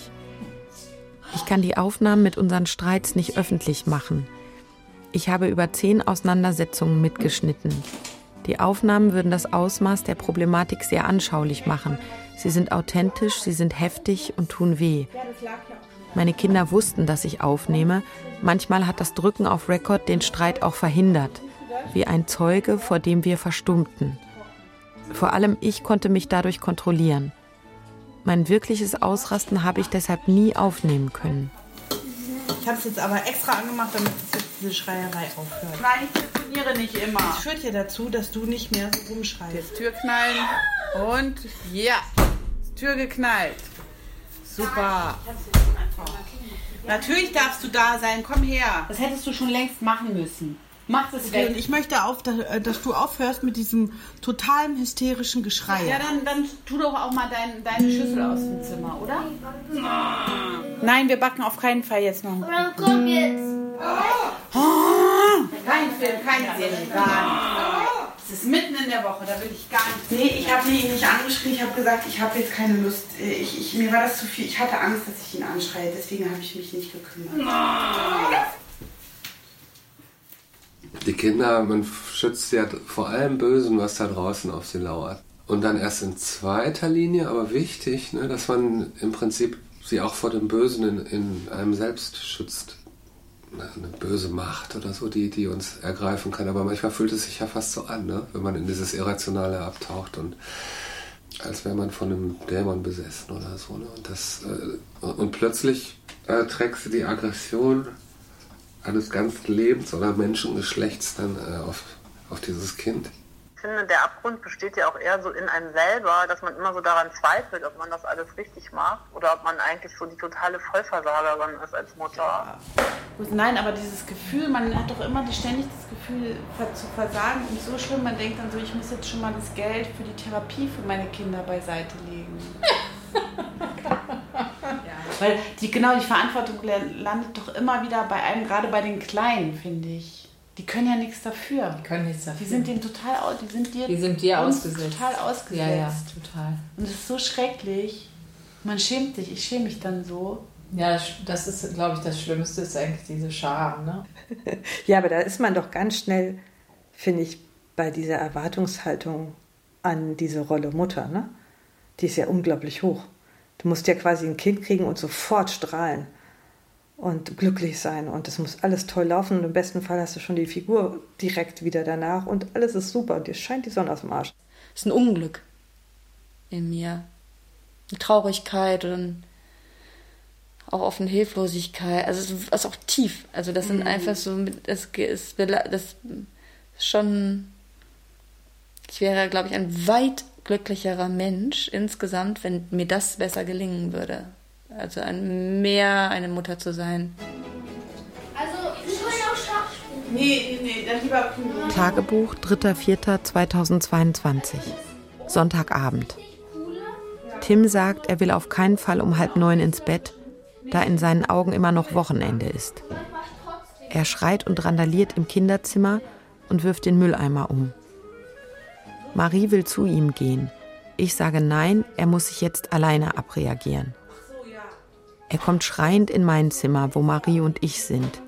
Ich kann die Aufnahmen mit unseren Streits nicht öffentlich machen. Ich habe über zehn Auseinandersetzungen mitgeschnitten. Die Aufnahmen würden das Ausmaß der Problematik sehr anschaulich machen. Sie sind authentisch, sie sind heftig und tun weh. Meine Kinder wussten, dass ich aufnehme. Manchmal hat das Drücken auf Rekord den Streit auch verhindert, wie ein Zeuge, vor dem wir verstummten. Vor allem ich konnte mich dadurch kontrollieren. Mein wirkliches Ausrasten habe ich deshalb nie aufnehmen können. Ich habe es jetzt aber extra angemacht, damit es jetzt diese Schreierei aufhört. Nein, ich telefoniere nicht immer. Das führt ja dazu, dass du nicht mehr so rumschreist. Jetzt Tür knallen und ja, Tür geknallt. Super. Natürlich darfst du da sein, komm her. Das hättest du schon längst machen müssen. Mach das Okay, weg. und ich möchte auf, dass, dass du aufhörst mit diesem totalen hysterischen Geschrei. Ja, dann, dann tu doch auch mal dein, deine Schüssel aus dem Zimmer, oder? Nein, wir backen auf keinen Fall jetzt noch. Oder komm jetzt. Kein Film, kein gar nicht. Es ist mitten in der Woche, da will ich gar nicht. Nee, ich habe ihn nicht angeschrien. Ich habe gesagt, ich habe jetzt keine Lust. Äh, Ich, ich, mir war das zu viel. Ich hatte Angst, dass ich ihn anschreie. Deswegen habe ich mich nicht gekümmert. Die Kinder, man schützt sie ja vor allem Bösen, was da draußen auf sie lauert. Und dann erst in zweiter Linie, aber wichtig, ne, dass man im Prinzip sie auch vor dem Bösen in, in einem selbst schützt. Ne, Eine böse Macht oder so, die, die uns ergreifen kann. Aber manchmal fühlt es sich ja fast so an, ne, wenn man in dieses Irrationale abtaucht und als wäre man von einem Dämon besessen oder so. Ne? Und, das, äh, und plötzlich äh, trägst du die Aggression eines ganzen Lebens oder Menschengeschlechts dann äh, auf, auf dieses Kind. Ich finde, der Abgrund besteht ja auch eher so in einem selber, dass man immer so daran zweifelt, ob man das alles richtig macht oder ob man eigentlich so die totale Vollversagerin ist als Mutter. Nein, aber dieses Gefühl, man hat doch immer ständig das Gefühl zu versagen und so schlimm, man denkt dann so, ich muss jetzt schon mal das Geld für die Therapie für meine Kinder beiseite legen. Weil die, genau die Verantwortung la- landet doch immer wieder bei einem, gerade bei den Kleinen, finde ich. Die können ja nichts dafür. Die können nichts dafür. Die sind dem total aus, die sind dir, Die sind dir ausgesetzt. total ausgesetzt. Ja, ja, total. Und es ist so schrecklich. Man schämt sich, ich schäme mich dann so. Ja, das ist, glaube ich, das Schlimmste ist eigentlich diese Scham, ne? Ja, aber da ist man doch ganz schnell, finde ich, bei dieser Erwartungshaltung an diese Rolle Mutter, ne? Die ist ja unglaublich hoch. Du musst ja quasi ein Kind kriegen und sofort strahlen und glücklich sein und es muss alles toll laufen und im besten Fall hast du schon die Figur direkt wieder danach und alles ist super und dir scheint die Sonne aus dem Arsch. Es ist ein Unglück in mir. Eine Traurigkeit und auch oft eine Hilflosigkeit. Also es ist auch tief. Also das sind Mhm. einfach so, das ist, das ist schon, ich wäre, glaube ich, ein weit glücklicherer Mensch insgesamt, wenn mir das besser gelingen würde. Also ein, mehr eine Mutter zu sein. Also, wir wollen auch Schach spielen. Nee, nee, nee, dann lieber Kugel. Tagebuch 3.4.2022. Sonntagabend. Tim sagt, er will auf keinen Fall um halb neun ins Bett, da in seinen Augen immer noch Wochenende ist. Er schreit und randaliert im Kinderzimmer und wirft den Mülleimer um. Marie will zu ihm gehen. Ich sage nein, er muss sich jetzt alleine abreagieren. Er kommt schreiend in mein Zimmer, wo Marie und ich sind.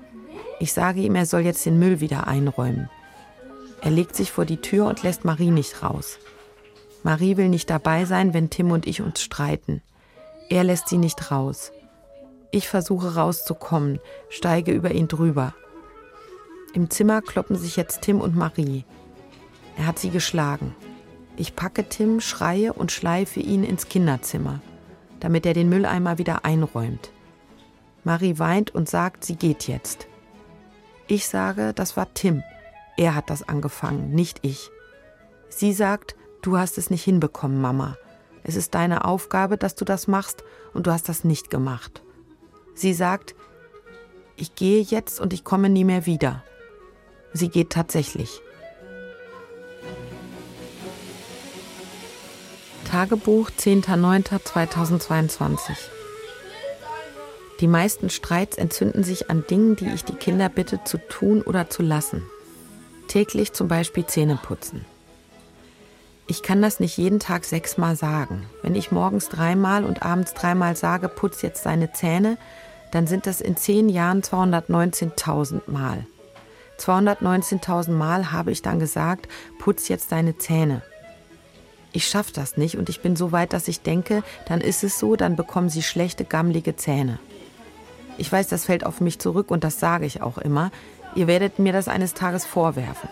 Ich sage ihm, er soll jetzt den Müll wieder einräumen. Er legt sich vor die Tür und lässt Marie nicht raus. Marie will nicht dabei sein, wenn Tim und ich uns streiten. Er lässt sie nicht raus. Ich versuche rauszukommen, steige über ihn drüber. Im Zimmer kloppen sich jetzt Tim und Marie. Er hat sie geschlagen. Ich packe Tim, schreie und schleife ihn ins Kinderzimmer, damit er den Mülleimer wieder einräumt. Marie weint und sagt, sie geht jetzt. Ich sage, das war Tim. Er hat das angefangen, nicht ich. Sie sagt, du hast es nicht hinbekommen, Mama. Es ist deine Aufgabe, dass du das machst und du hast das nicht gemacht. Sie sagt, ich gehe jetzt und ich komme nie mehr wieder. Sie geht tatsächlich. Tagebuch 10.09.2022 Die meisten Streits entzünden sich an Dingen, die ich die Kinder bitte zu tun oder zu lassen. Täglich zum Beispiel Zähne putzen. Ich kann das nicht jeden Tag sechsmal sagen. Wenn ich morgens dreimal und abends dreimal sage, putz jetzt deine Zähne, dann sind das in zehn Jahren 219.000 Mal. 219.000 Mal habe ich dann gesagt, putz jetzt deine Zähne. Ich schaffe das nicht und ich bin so weit, dass ich denke, dann ist es so, dann bekommen sie schlechte, gammlige Zähne. Ich weiß, das fällt auf mich zurück und das sage ich auch immer. Ihr werdet mir das eines Tages vorwerfen.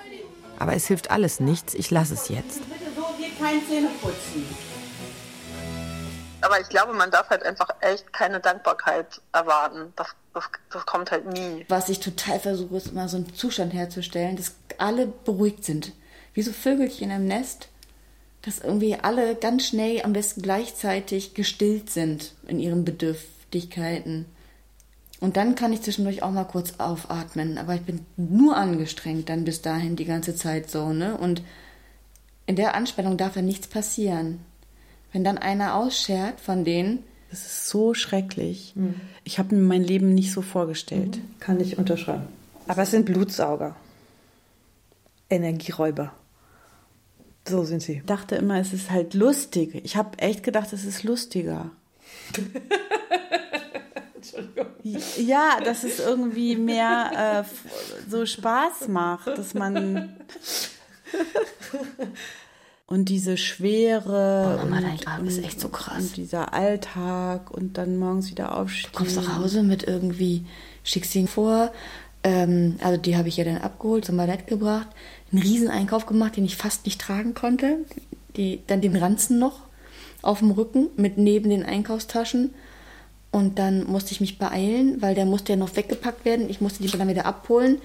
Aber es hilft alles nichts, ich lasse es jetzt. Bitte so geht kein Zähneputzen. Aber ich glaube, man darf halt einfach echt keine Dankbarkeit erwarten. Das, das, das kommt halt nie. Was ich total versuche, ist immer so einen Zustand herzustellen, dass alle beruhigt sind. Wie so Vögelchen im Nest, dass irgendwie alle ganz schnell, am besten gleichzeitig gestillt sind in ihren Bedürftigkeiten. Und dann kann ich zwischendurch auch mal kurz aufatmen, aber ich bin nur angestrengt dann bis dahin die ganze Zeit so, ne? Und in der Anspannung darf ja nichts passieren. Wenn dann einer ausschert von denen. Das ist so schrecklich. Ich habe mir mein Leben nicht so vorgestellt. Kann ich unterschreiben. Aber es sind Blutsauger. Energieräuber. So sind sie. Ich dachte immer, es ist halt lustig. Ich habe echt gedacht, es ist lustiger. Ja, dass es irgendwie mehr äh, so Spaß macht, dass man und diese Schwere Oh, Mama, dein und, Grab ist echt so krass. und dieser Alltag und dann morgens wieder aufstehen. Du kommst nach Hause mit irgendwie, schickst ihn vor, ähm, also die habe ich ja dann abgeholt, zum Ballett gebracht, einen Rieseneinkauf gemacht, den ich fast nicht tragen konnte, die, dann den Ranzen noch auf dem Rücken mit neben den Einkaufstaschen und dann musste ich mich beeilen, weil der musste ja noch weggepackt werden, ich musste die dann wieder abholen,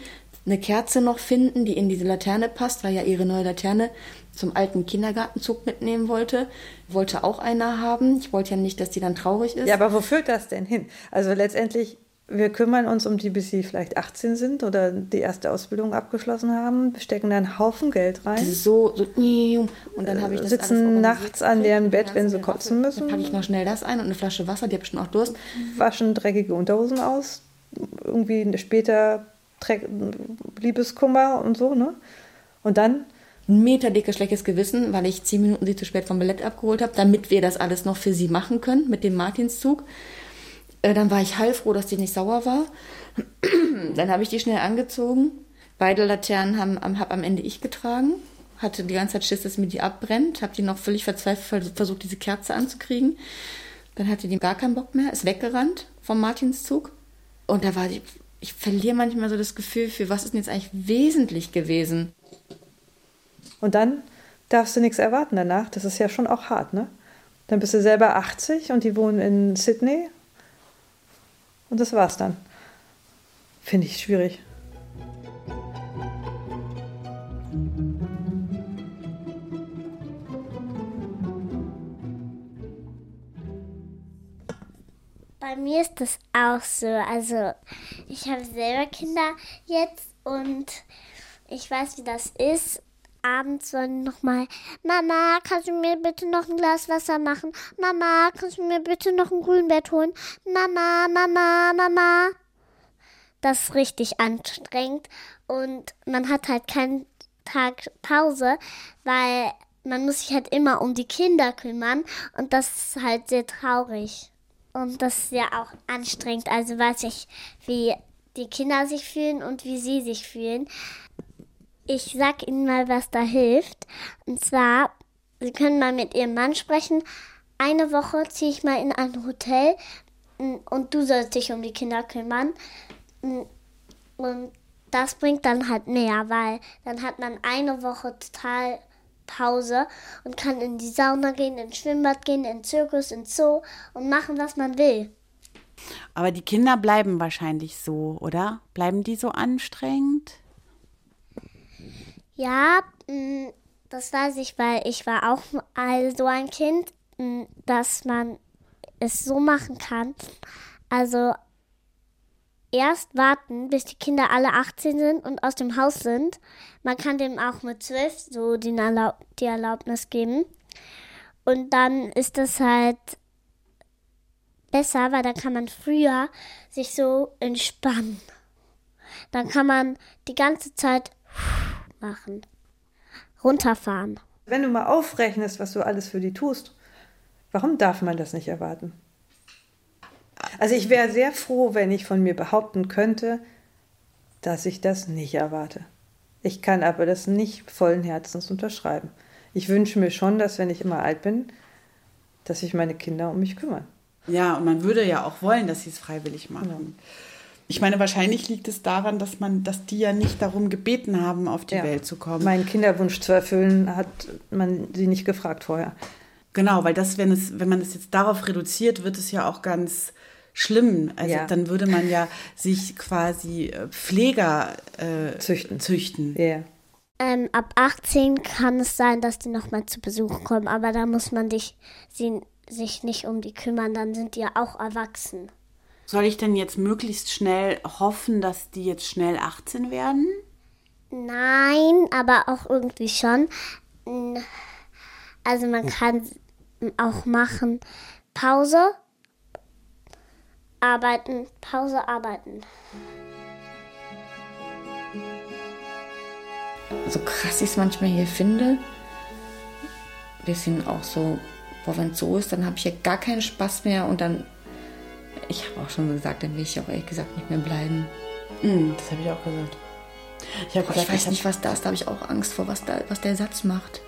eine Kerze noch finden, die in diese Laterne passt, weil ja ihre neue Laterne zum alten Kindergartenzug mitnehmen wollte. Wollte auch einer haben. Ich wollte ja nicht, dass die dann traurig ist. Ja, aber wo führt das denn hin? Also letztendlich, wir kümmern uns um die, bis sie vielleicht 18 sind oder die erste Ausbildung abgeschlossen haben, stecken da einen Haufen Geld rein. So, so, und dann habe ich das alles Sitzen nachts an deren Bett, wenn sie kotzen müssen. Dann packe ich noch schnell das ein und eine Flasche Wasser, die hat bestimmt auch Durst. Waschen dreckige Unterhosen aus. Irgendwie später Dreck, Liebeskummer und so, ne? Und dann ein Meter dickes schlechtes Gewissen, weil ich zehn Minuten sie zu spät vom Ballett abgeholt habe, damit wir das alles noch für sie machen können mit dem Martinszug. Äh, dann war ich heilfroh, dass die nicht sauer war. dann habe ich die schnell angezogen. Beide Laternen haben, am- hab am Ende ich getragen. Hatte die ganze Zeit Schiss, dass mir die abbrennt. Habe die noch völlig verzweifelt vers- versucht, diese Kerze anzukriegen. Dann hatte die gar keinen Bock mehr, ist weggerannt vom Martinszug. Und da war die, ich verliere manchmal so das Gefühl für, was ist denn jetzt eigentlich wesentlich gewesen? Und dann darfst du nichts erwarten danach. Das ist ja schon auch hart, ne? Dann bist du selber 80 und die wohnen in Sydney. Und das war's dann. Finde ich schwierig. Bei mir ist das auch so. Also, ich habe selber Kinder jetzt und ich weiß, wie das ist. Abends sollen noch mal, Mama, kannst du mir bitte noch ein Glas Wasser machen? Mama, kannst du mir bitte noch ein Grünbett holen? Mama, Mama, Mama. Das ist richtig anstrengend und man hat halt keinen Tag Pause, weil man muss sich halt immer um die Kinder kümmern und das ist halt sehr traurig. Und das ist ja auch anstrengend. Also weiß ich, wie die Kinder sich fühlen und wie sie sich fühlen. Ich sag Ihnen mal, was da hilft. Und zwar, Sie können mal mit Ihrem Mann sprechen. Eine Woche ziehe ich mal in ein Hotel mm, und du sollst dich um die Kinder kümmern. Mm, Und das bringt dann halt mehr, weil dann hat man eine Woche total Pause und kann in die Sauna gehen, ins Schwimmbad gehen, in den Zirkus, ins Zoo und machen, was man will. Aber die Kinder bleiben wahrscheinlich so, oder? Bleiben die so anstrengend? Ja, mm, das weiß ich, weil ich war auch mal so ein Kind, mm, dass man es so machen kann. Also erst warten, bis die Kinder alle 18 sind und aus dem Haus sind. Man kann dem auch mit 12 so den Erlaub die Erlaubnis geben. Und dann ist das halt besser, weil dann kann man früher sich so entspannen. Dann kann man die ganze Zeit machen. Runterfahren. Wenn du mal aufrechnest, was du alles für die tust, warum darf man das nicht erwarten? Also ich wäre sehr froh, wenn ich von mir behaupten könnte, dass ich das nicht erwarte. Ich kann aber das nicht vollen Herzens unterschreiben. Ich wünsche mir schon, dass wenn ich immer alt bin, dass sich meine Kinder um mich kümmern. Ja, und man würde ja auch wollen, dass sie es freiwillig machen. Ich meine, wahrscheinlich liegt es daran, dass man, dass die ja nicht darum gebeten haben, auf die Ja. Welt zu kommen. Meinen Kinderwunsch zu erfüllen, hat man sie nicht gefragt vorher. Genau, weil das, wenn es, wenn man es jetzt darauf reduziert, wird es ja auch ganz schlimm. Also Ja. dann würde man ja sich quasi äh, Pfleger äh, züchten. züchten. Ja. Ähm, ab 18 kann es sein, dass die nochmal zu Besuch kommen, aber da muss man dich, sie, sich nicht um die kümmern, dann sind die ja auch erwachsen. Soll ich denn jetzt möglichst schnell hoffen, dass die jetzt schnell 18 werden? Nein, aber auch irgendwie schon. Also man kann auch machen Pause, arbeiten, Pause, arbeiten. so krass ich es manchmal hier finde, bisschen auch so, boah, wenn es so ist, dann habe ich ja gar keinen Spaß mehr und dann, ich habe auch schon gesagt, dann will ich auch ehrlich gesagt nicht mehr bleiben. Mm, das habe ich auch gesagt. Ich, Aber gesagt, ich weiß ich nicht, was da ist, da habe ich auch Angst vor, was, da, was der Satz macht.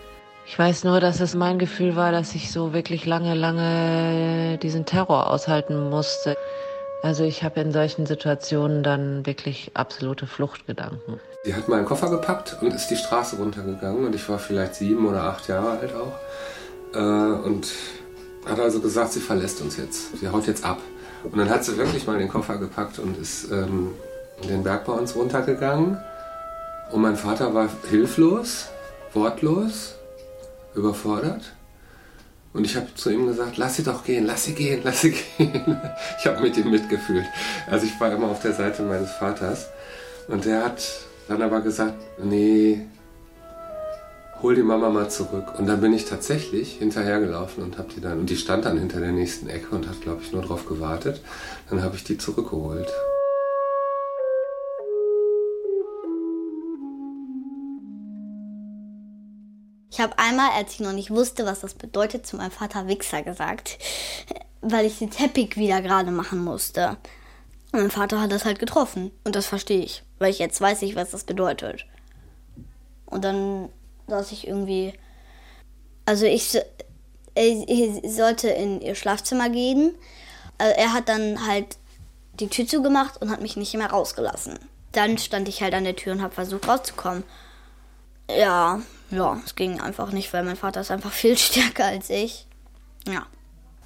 Ich weiß nur, dass es mein Gefühl war, dass ich so wirklich lange, lange diesen Terror aushalten musste. Also ich habe in solchen Situationen dann wirklich absolute Fluchtgedanken. Sie hat meinen Koffer gepackt und ist die Straße runtergegangen und ich war vielleicht sieben oder acht Jahre alt auch. Äh, und hat also gesagt, sie verlässt uns jetzt. Sie haut jetzt ab. Und dann hat sie wirklich mal den Koffer gepackt und ist ähm, den Berg bei uns runtergegangen. Und mein Vater war hilflos, wortlos, überfordert. Und ich habe zu ihm gesagt, lass sie doch gehen, lass sie gehen, lass sie gehen. Ich habe mit ihm mitgefühlt. Also ich war immer auf der Seite meines Vaters. Und der hat dann aber gesagt, nee, hol die Mama mal zurück. Und dann bin ich tatsächlich hinterhergelaufen und habe die dann, und die stand dann hinter der nächsten Ecke und hat, glaube ich, nur drauf gewartet. Dann habe ich die zurückgeholt. Ich habe einmal, als ich noch nicht wusste, was das bedeutet, zu meinem Vater Wichser gesagt, weil ich den Teppich wieder gerade machen musste. Und mein Vater hat das halt getroffen. Und das verstehe ich, weil ich jetzt weiß ich, was das bedeutet. Und dann saß ich irgendwie. Also ich, ich, sollte in ihr Schlafzimmer gehen. Also er hat dann halt die Tür zugemacht und hat mich nicht mehr rausgelassen. Dann stand ich halt an der Tür und habe versucht rauszukommen. Ja, ja, es ging einfach nicht, weil mein Vater ist einfach viel stärker als ich. Ja.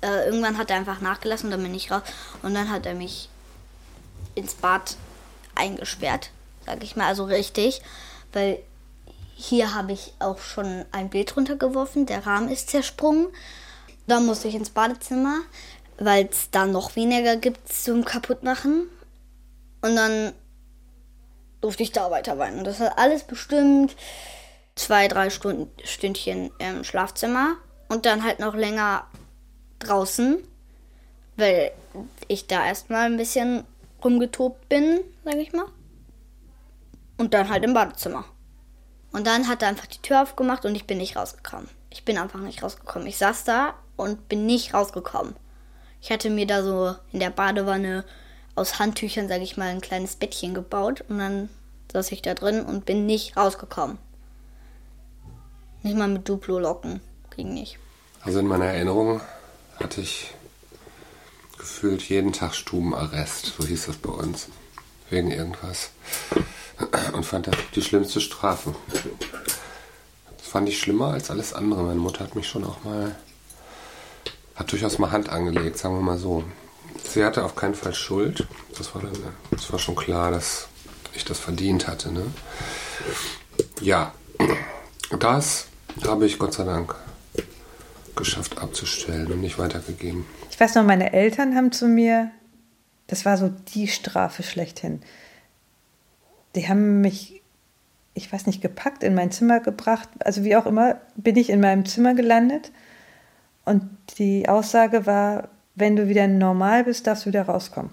Äh, irgendwann hat er einfach nachgelassen, dann bin ich raus. Und dann hat er mich ins Bad eingesperrt, sag ich mal, also richtig. Weil hier habe ich auch schon ein Bild runtergeworfen, der Rahmen ist zersprungen. Dann musste ich ins Badezimmer, weil es da noch weniger gibt zum Kaputtmachen. Und dann durfte ich da weiter weinen. Das hat alles bestimmt zwei, drei Stunden, Stündchen im Schlafzimmer und dann halt noch länger draußen, weil ich da erstmal ein bisschen rumgetobt bin, sag ich mal. Und dann halt im Badezimmer. Und dann hat er einfach die Tür aufgemacht und ich bin nicht rausgekommen. Ich bin einfach nicht rausgekommen. Ich saß da und bin nicht rausgekommen. Ich hatte mir da so in der Badewanne aus Handtüchern, sag ich mal, ein kleines Bettchen gebaut und dann saß ich da drin und bin nicht rausgekommen. Nicht mal mit Duplo-Locken. Ging nicht. Also in meiner Erinnerung hatte ich gefühlt jeden Tag Stubenarrest, so hieß das bei uns, wegen irgendwas. Und fand das die schlimmste Strafe. Das fand ich schlimmer als alles andere. Meine Mutter hat mich schon auch mal, hat durchaus mal Hand angelegt, sagen wir mal so. Sie hatte auf keinen Fall Schuld. Das war, dann, das war schon klar, dass ich das verdient hatte. Ne? Ja, das habe ich Gott sei Dank geschafft abzustellen und nicht weitergegeben. Ich weiß noch, meine Eltern haben zu mir, das war so die Strafe schlechthin. Die haben mich, ich weiß nicht, gepackt, in mein Zimmer gebracht. Also wie auch immer, bin ich in meinem Zimmer gelandet. Und die Aussage war, wenn du wieder normal bist, darfst du wieder rauskommen.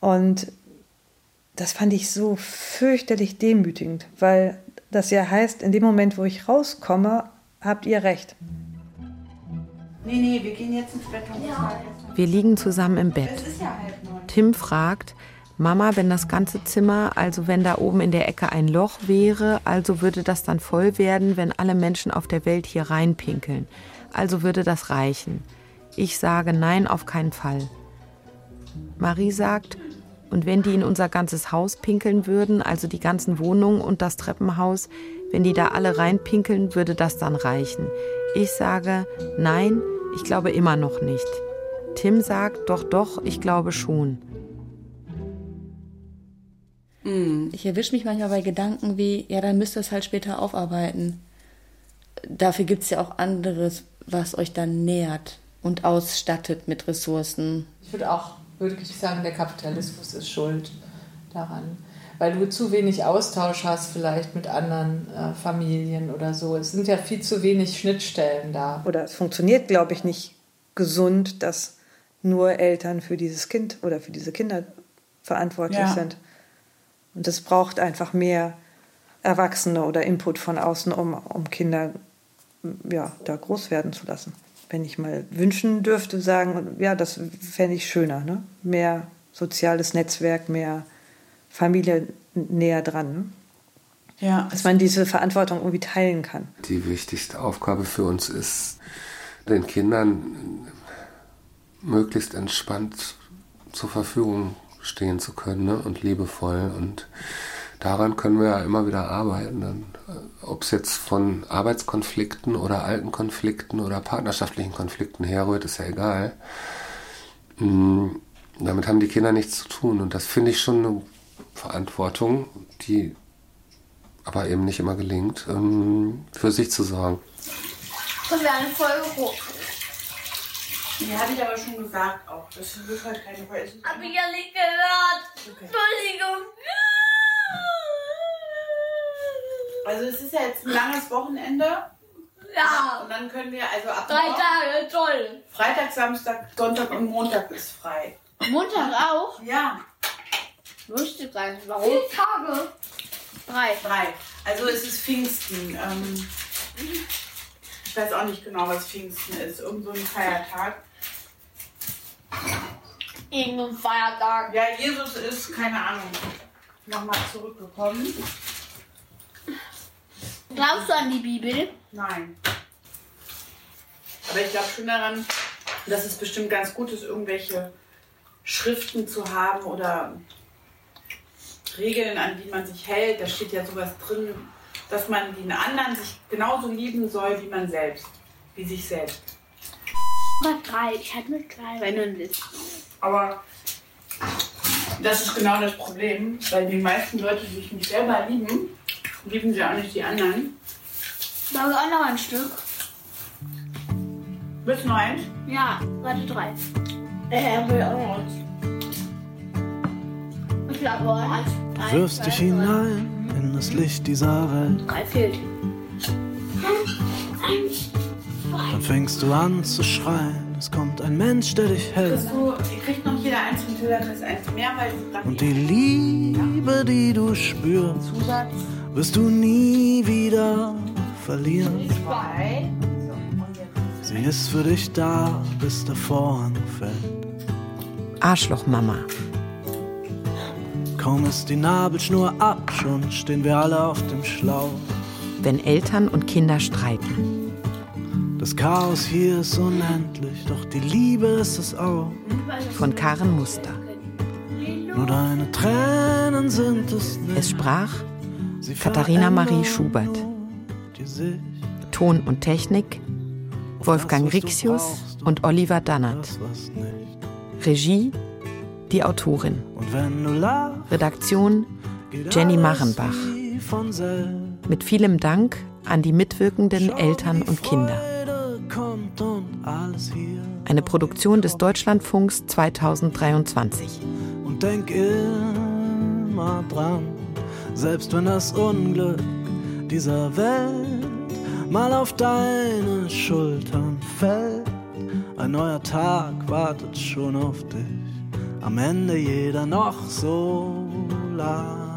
Und das fand ich so fürchterlich demütigend, weil das ja heißt, in dem Moment, wo ich rauskomme, habt ihr recht. Nee, nee, wir gehen jetzt ins Bett ja. Wir liegen zusammen im Bett. Ja neun. Tim fragt, Mama, wenn das ganze Zimmer, also wenn da oben in der Ecke ein Loch wäre, also würde das dann voll werden, wenn alle Menschen auf der Welt hier reinpinkeln. Also würde das reichen. Ich sage nein, auf keinen Fall. Marie sagt, und wenn die in unser ganzes Haus pinkeln würden, also die ganzen Wohnungen und das Treppenhaus, wenn die da alle reinpinkeln, würde das dann reichen. Ich sage, nein, ich glaube immer noch nicht. Tim sagt, doch, doch, ich glaube schon. Hm, Ich erwische mich manchmal bei Gedanken wie, ja, dann müsst ihr es halt später aufarbeiten. Dafür gibt es ja auch anderes, was euch dann nährt und ausstattet mit Ressourcen. Ich würde auch wirklich sagen, der Kapitalismus ist schuld daran. Weil du zu wenig Austausch hast, vielleicht mit anderen äh, Familien oder so. Es sind ja viel zu wenig Schnittstellen da. Oder es funktioniert, glaube ich, nicht gesund, dass nur Eltern für dieses Kind oder für diese Kinder verantwortlich Ja. sind. Und es braucht einfach mehr Erwachsene oder Input von außen, um, um Kinder ja, da groß werden zu lassen. Wenn ich mal wünschen dürfte, sagen, ja, das fände ich schöner. Ne? Mehr soziales Netzwerk, mehr Familie näher dran. Ne? Ja. Dass man diese Verantwortung irgendwie teilen kann. Die wichtigste Aufgabe für uns ist, den Kindern möglichst entspannt zur Verfügung stehen zu können ne? und liebevoll. Und daran können wir ja immer wieder arbeiten. Dann, ob es jetzt von Arbeitskonflikten oder alten Konflikten oder partnerschaftlichen Konflikten herrührt, ist ja egal. Mm, Damit haben die Kinder nichts zu tun. Und das finde ich schon eine Verantwortung, die aber eben nicht immer gelingt, ähm, für sich zu sorgen. Und wir eine Folge hoch. Die hatte ich aber schon gesagt auch. Das wird halt keine Folge. Hab ich ja nicht gehört. Entschuldigung. Also es ist ja jetzt ein langes Wochenende. Ja. Und dann können wir also ab Drei Tage, toll. Freitag, Samstag, Sonntag und Montag ist frei. Montag auch? Ja. Wusste ich gar nicht. Warum? Vier Tage. Drei. Drei. Also es ist Pfingsten. Ähm, ich weiß auch nicht genau, was Pfingsten ist. Irgend so ein Feiertag. Irgendein Feiertag. Ja, Jesus ist, keine Ahnung, nochmal zurückgekommen. Glaubst du an die Bibel? Nein. Aber ich glaube schon daran, dass es bestimmt ganz gut ist, irgendwelche Schriften zu haben oder Regeln, an die man sich hält. Da steht ja sowas drin, dass man den anderen sich genauso lieben soll wie man selbst. Wie sich selbst. Oder drei. Ich hatte mit drei, wenn du willst. Aber das ist genau das Problem, weil die meisten Leute, die sich nicht selber lieben, lieben sie auch nicht die anderen. Sag auch noch ein Stück. Willst du noch eins? Ja, warte, drei. Äh, will auch noch eins. Ich glaube, eins. Du wirfst dich hinein in das Licht dieser Welt. Drei fehlt. Dann fängst du an zu schreien. Es kommt ein Mensch, der dich hält. Du, ihr kriegt noch jeder eins von Tilda, kriegst eins mehr, weil Und die Liebe, die du spürst, Zusatz. wirst du nie wieder verlieren. zwei. Sie ist für dich da, bis der Vorhang fällt. Arschlochmama. Kaum ist die Nabelschnur ab, schon stehen wir alle auf dem Schlauch. Wenn Eltern und Kinder streiten. Das Chaos hier ist unendlich, doch die Liebe ist es auch. Von Karen Muster. Nur deine Tränen sind es nicht. Es sprach Katharina Marie Schubert. Ton und Technik Wolfgang Rixius und Oliver Dannert. Regie die Autorin. Redaktion Jenny selbst. Mit vielem Dank an die mitwirkenden Eltern und Kinder. Eine Produktion des Deutschlandfunks 2023. Und denk immer dran, selbst wenn das Unglück dieser Welt mal auf deine Schultern fällt, ein neuer Tag wartet schon auf dich, am Ende jeder noch so lang.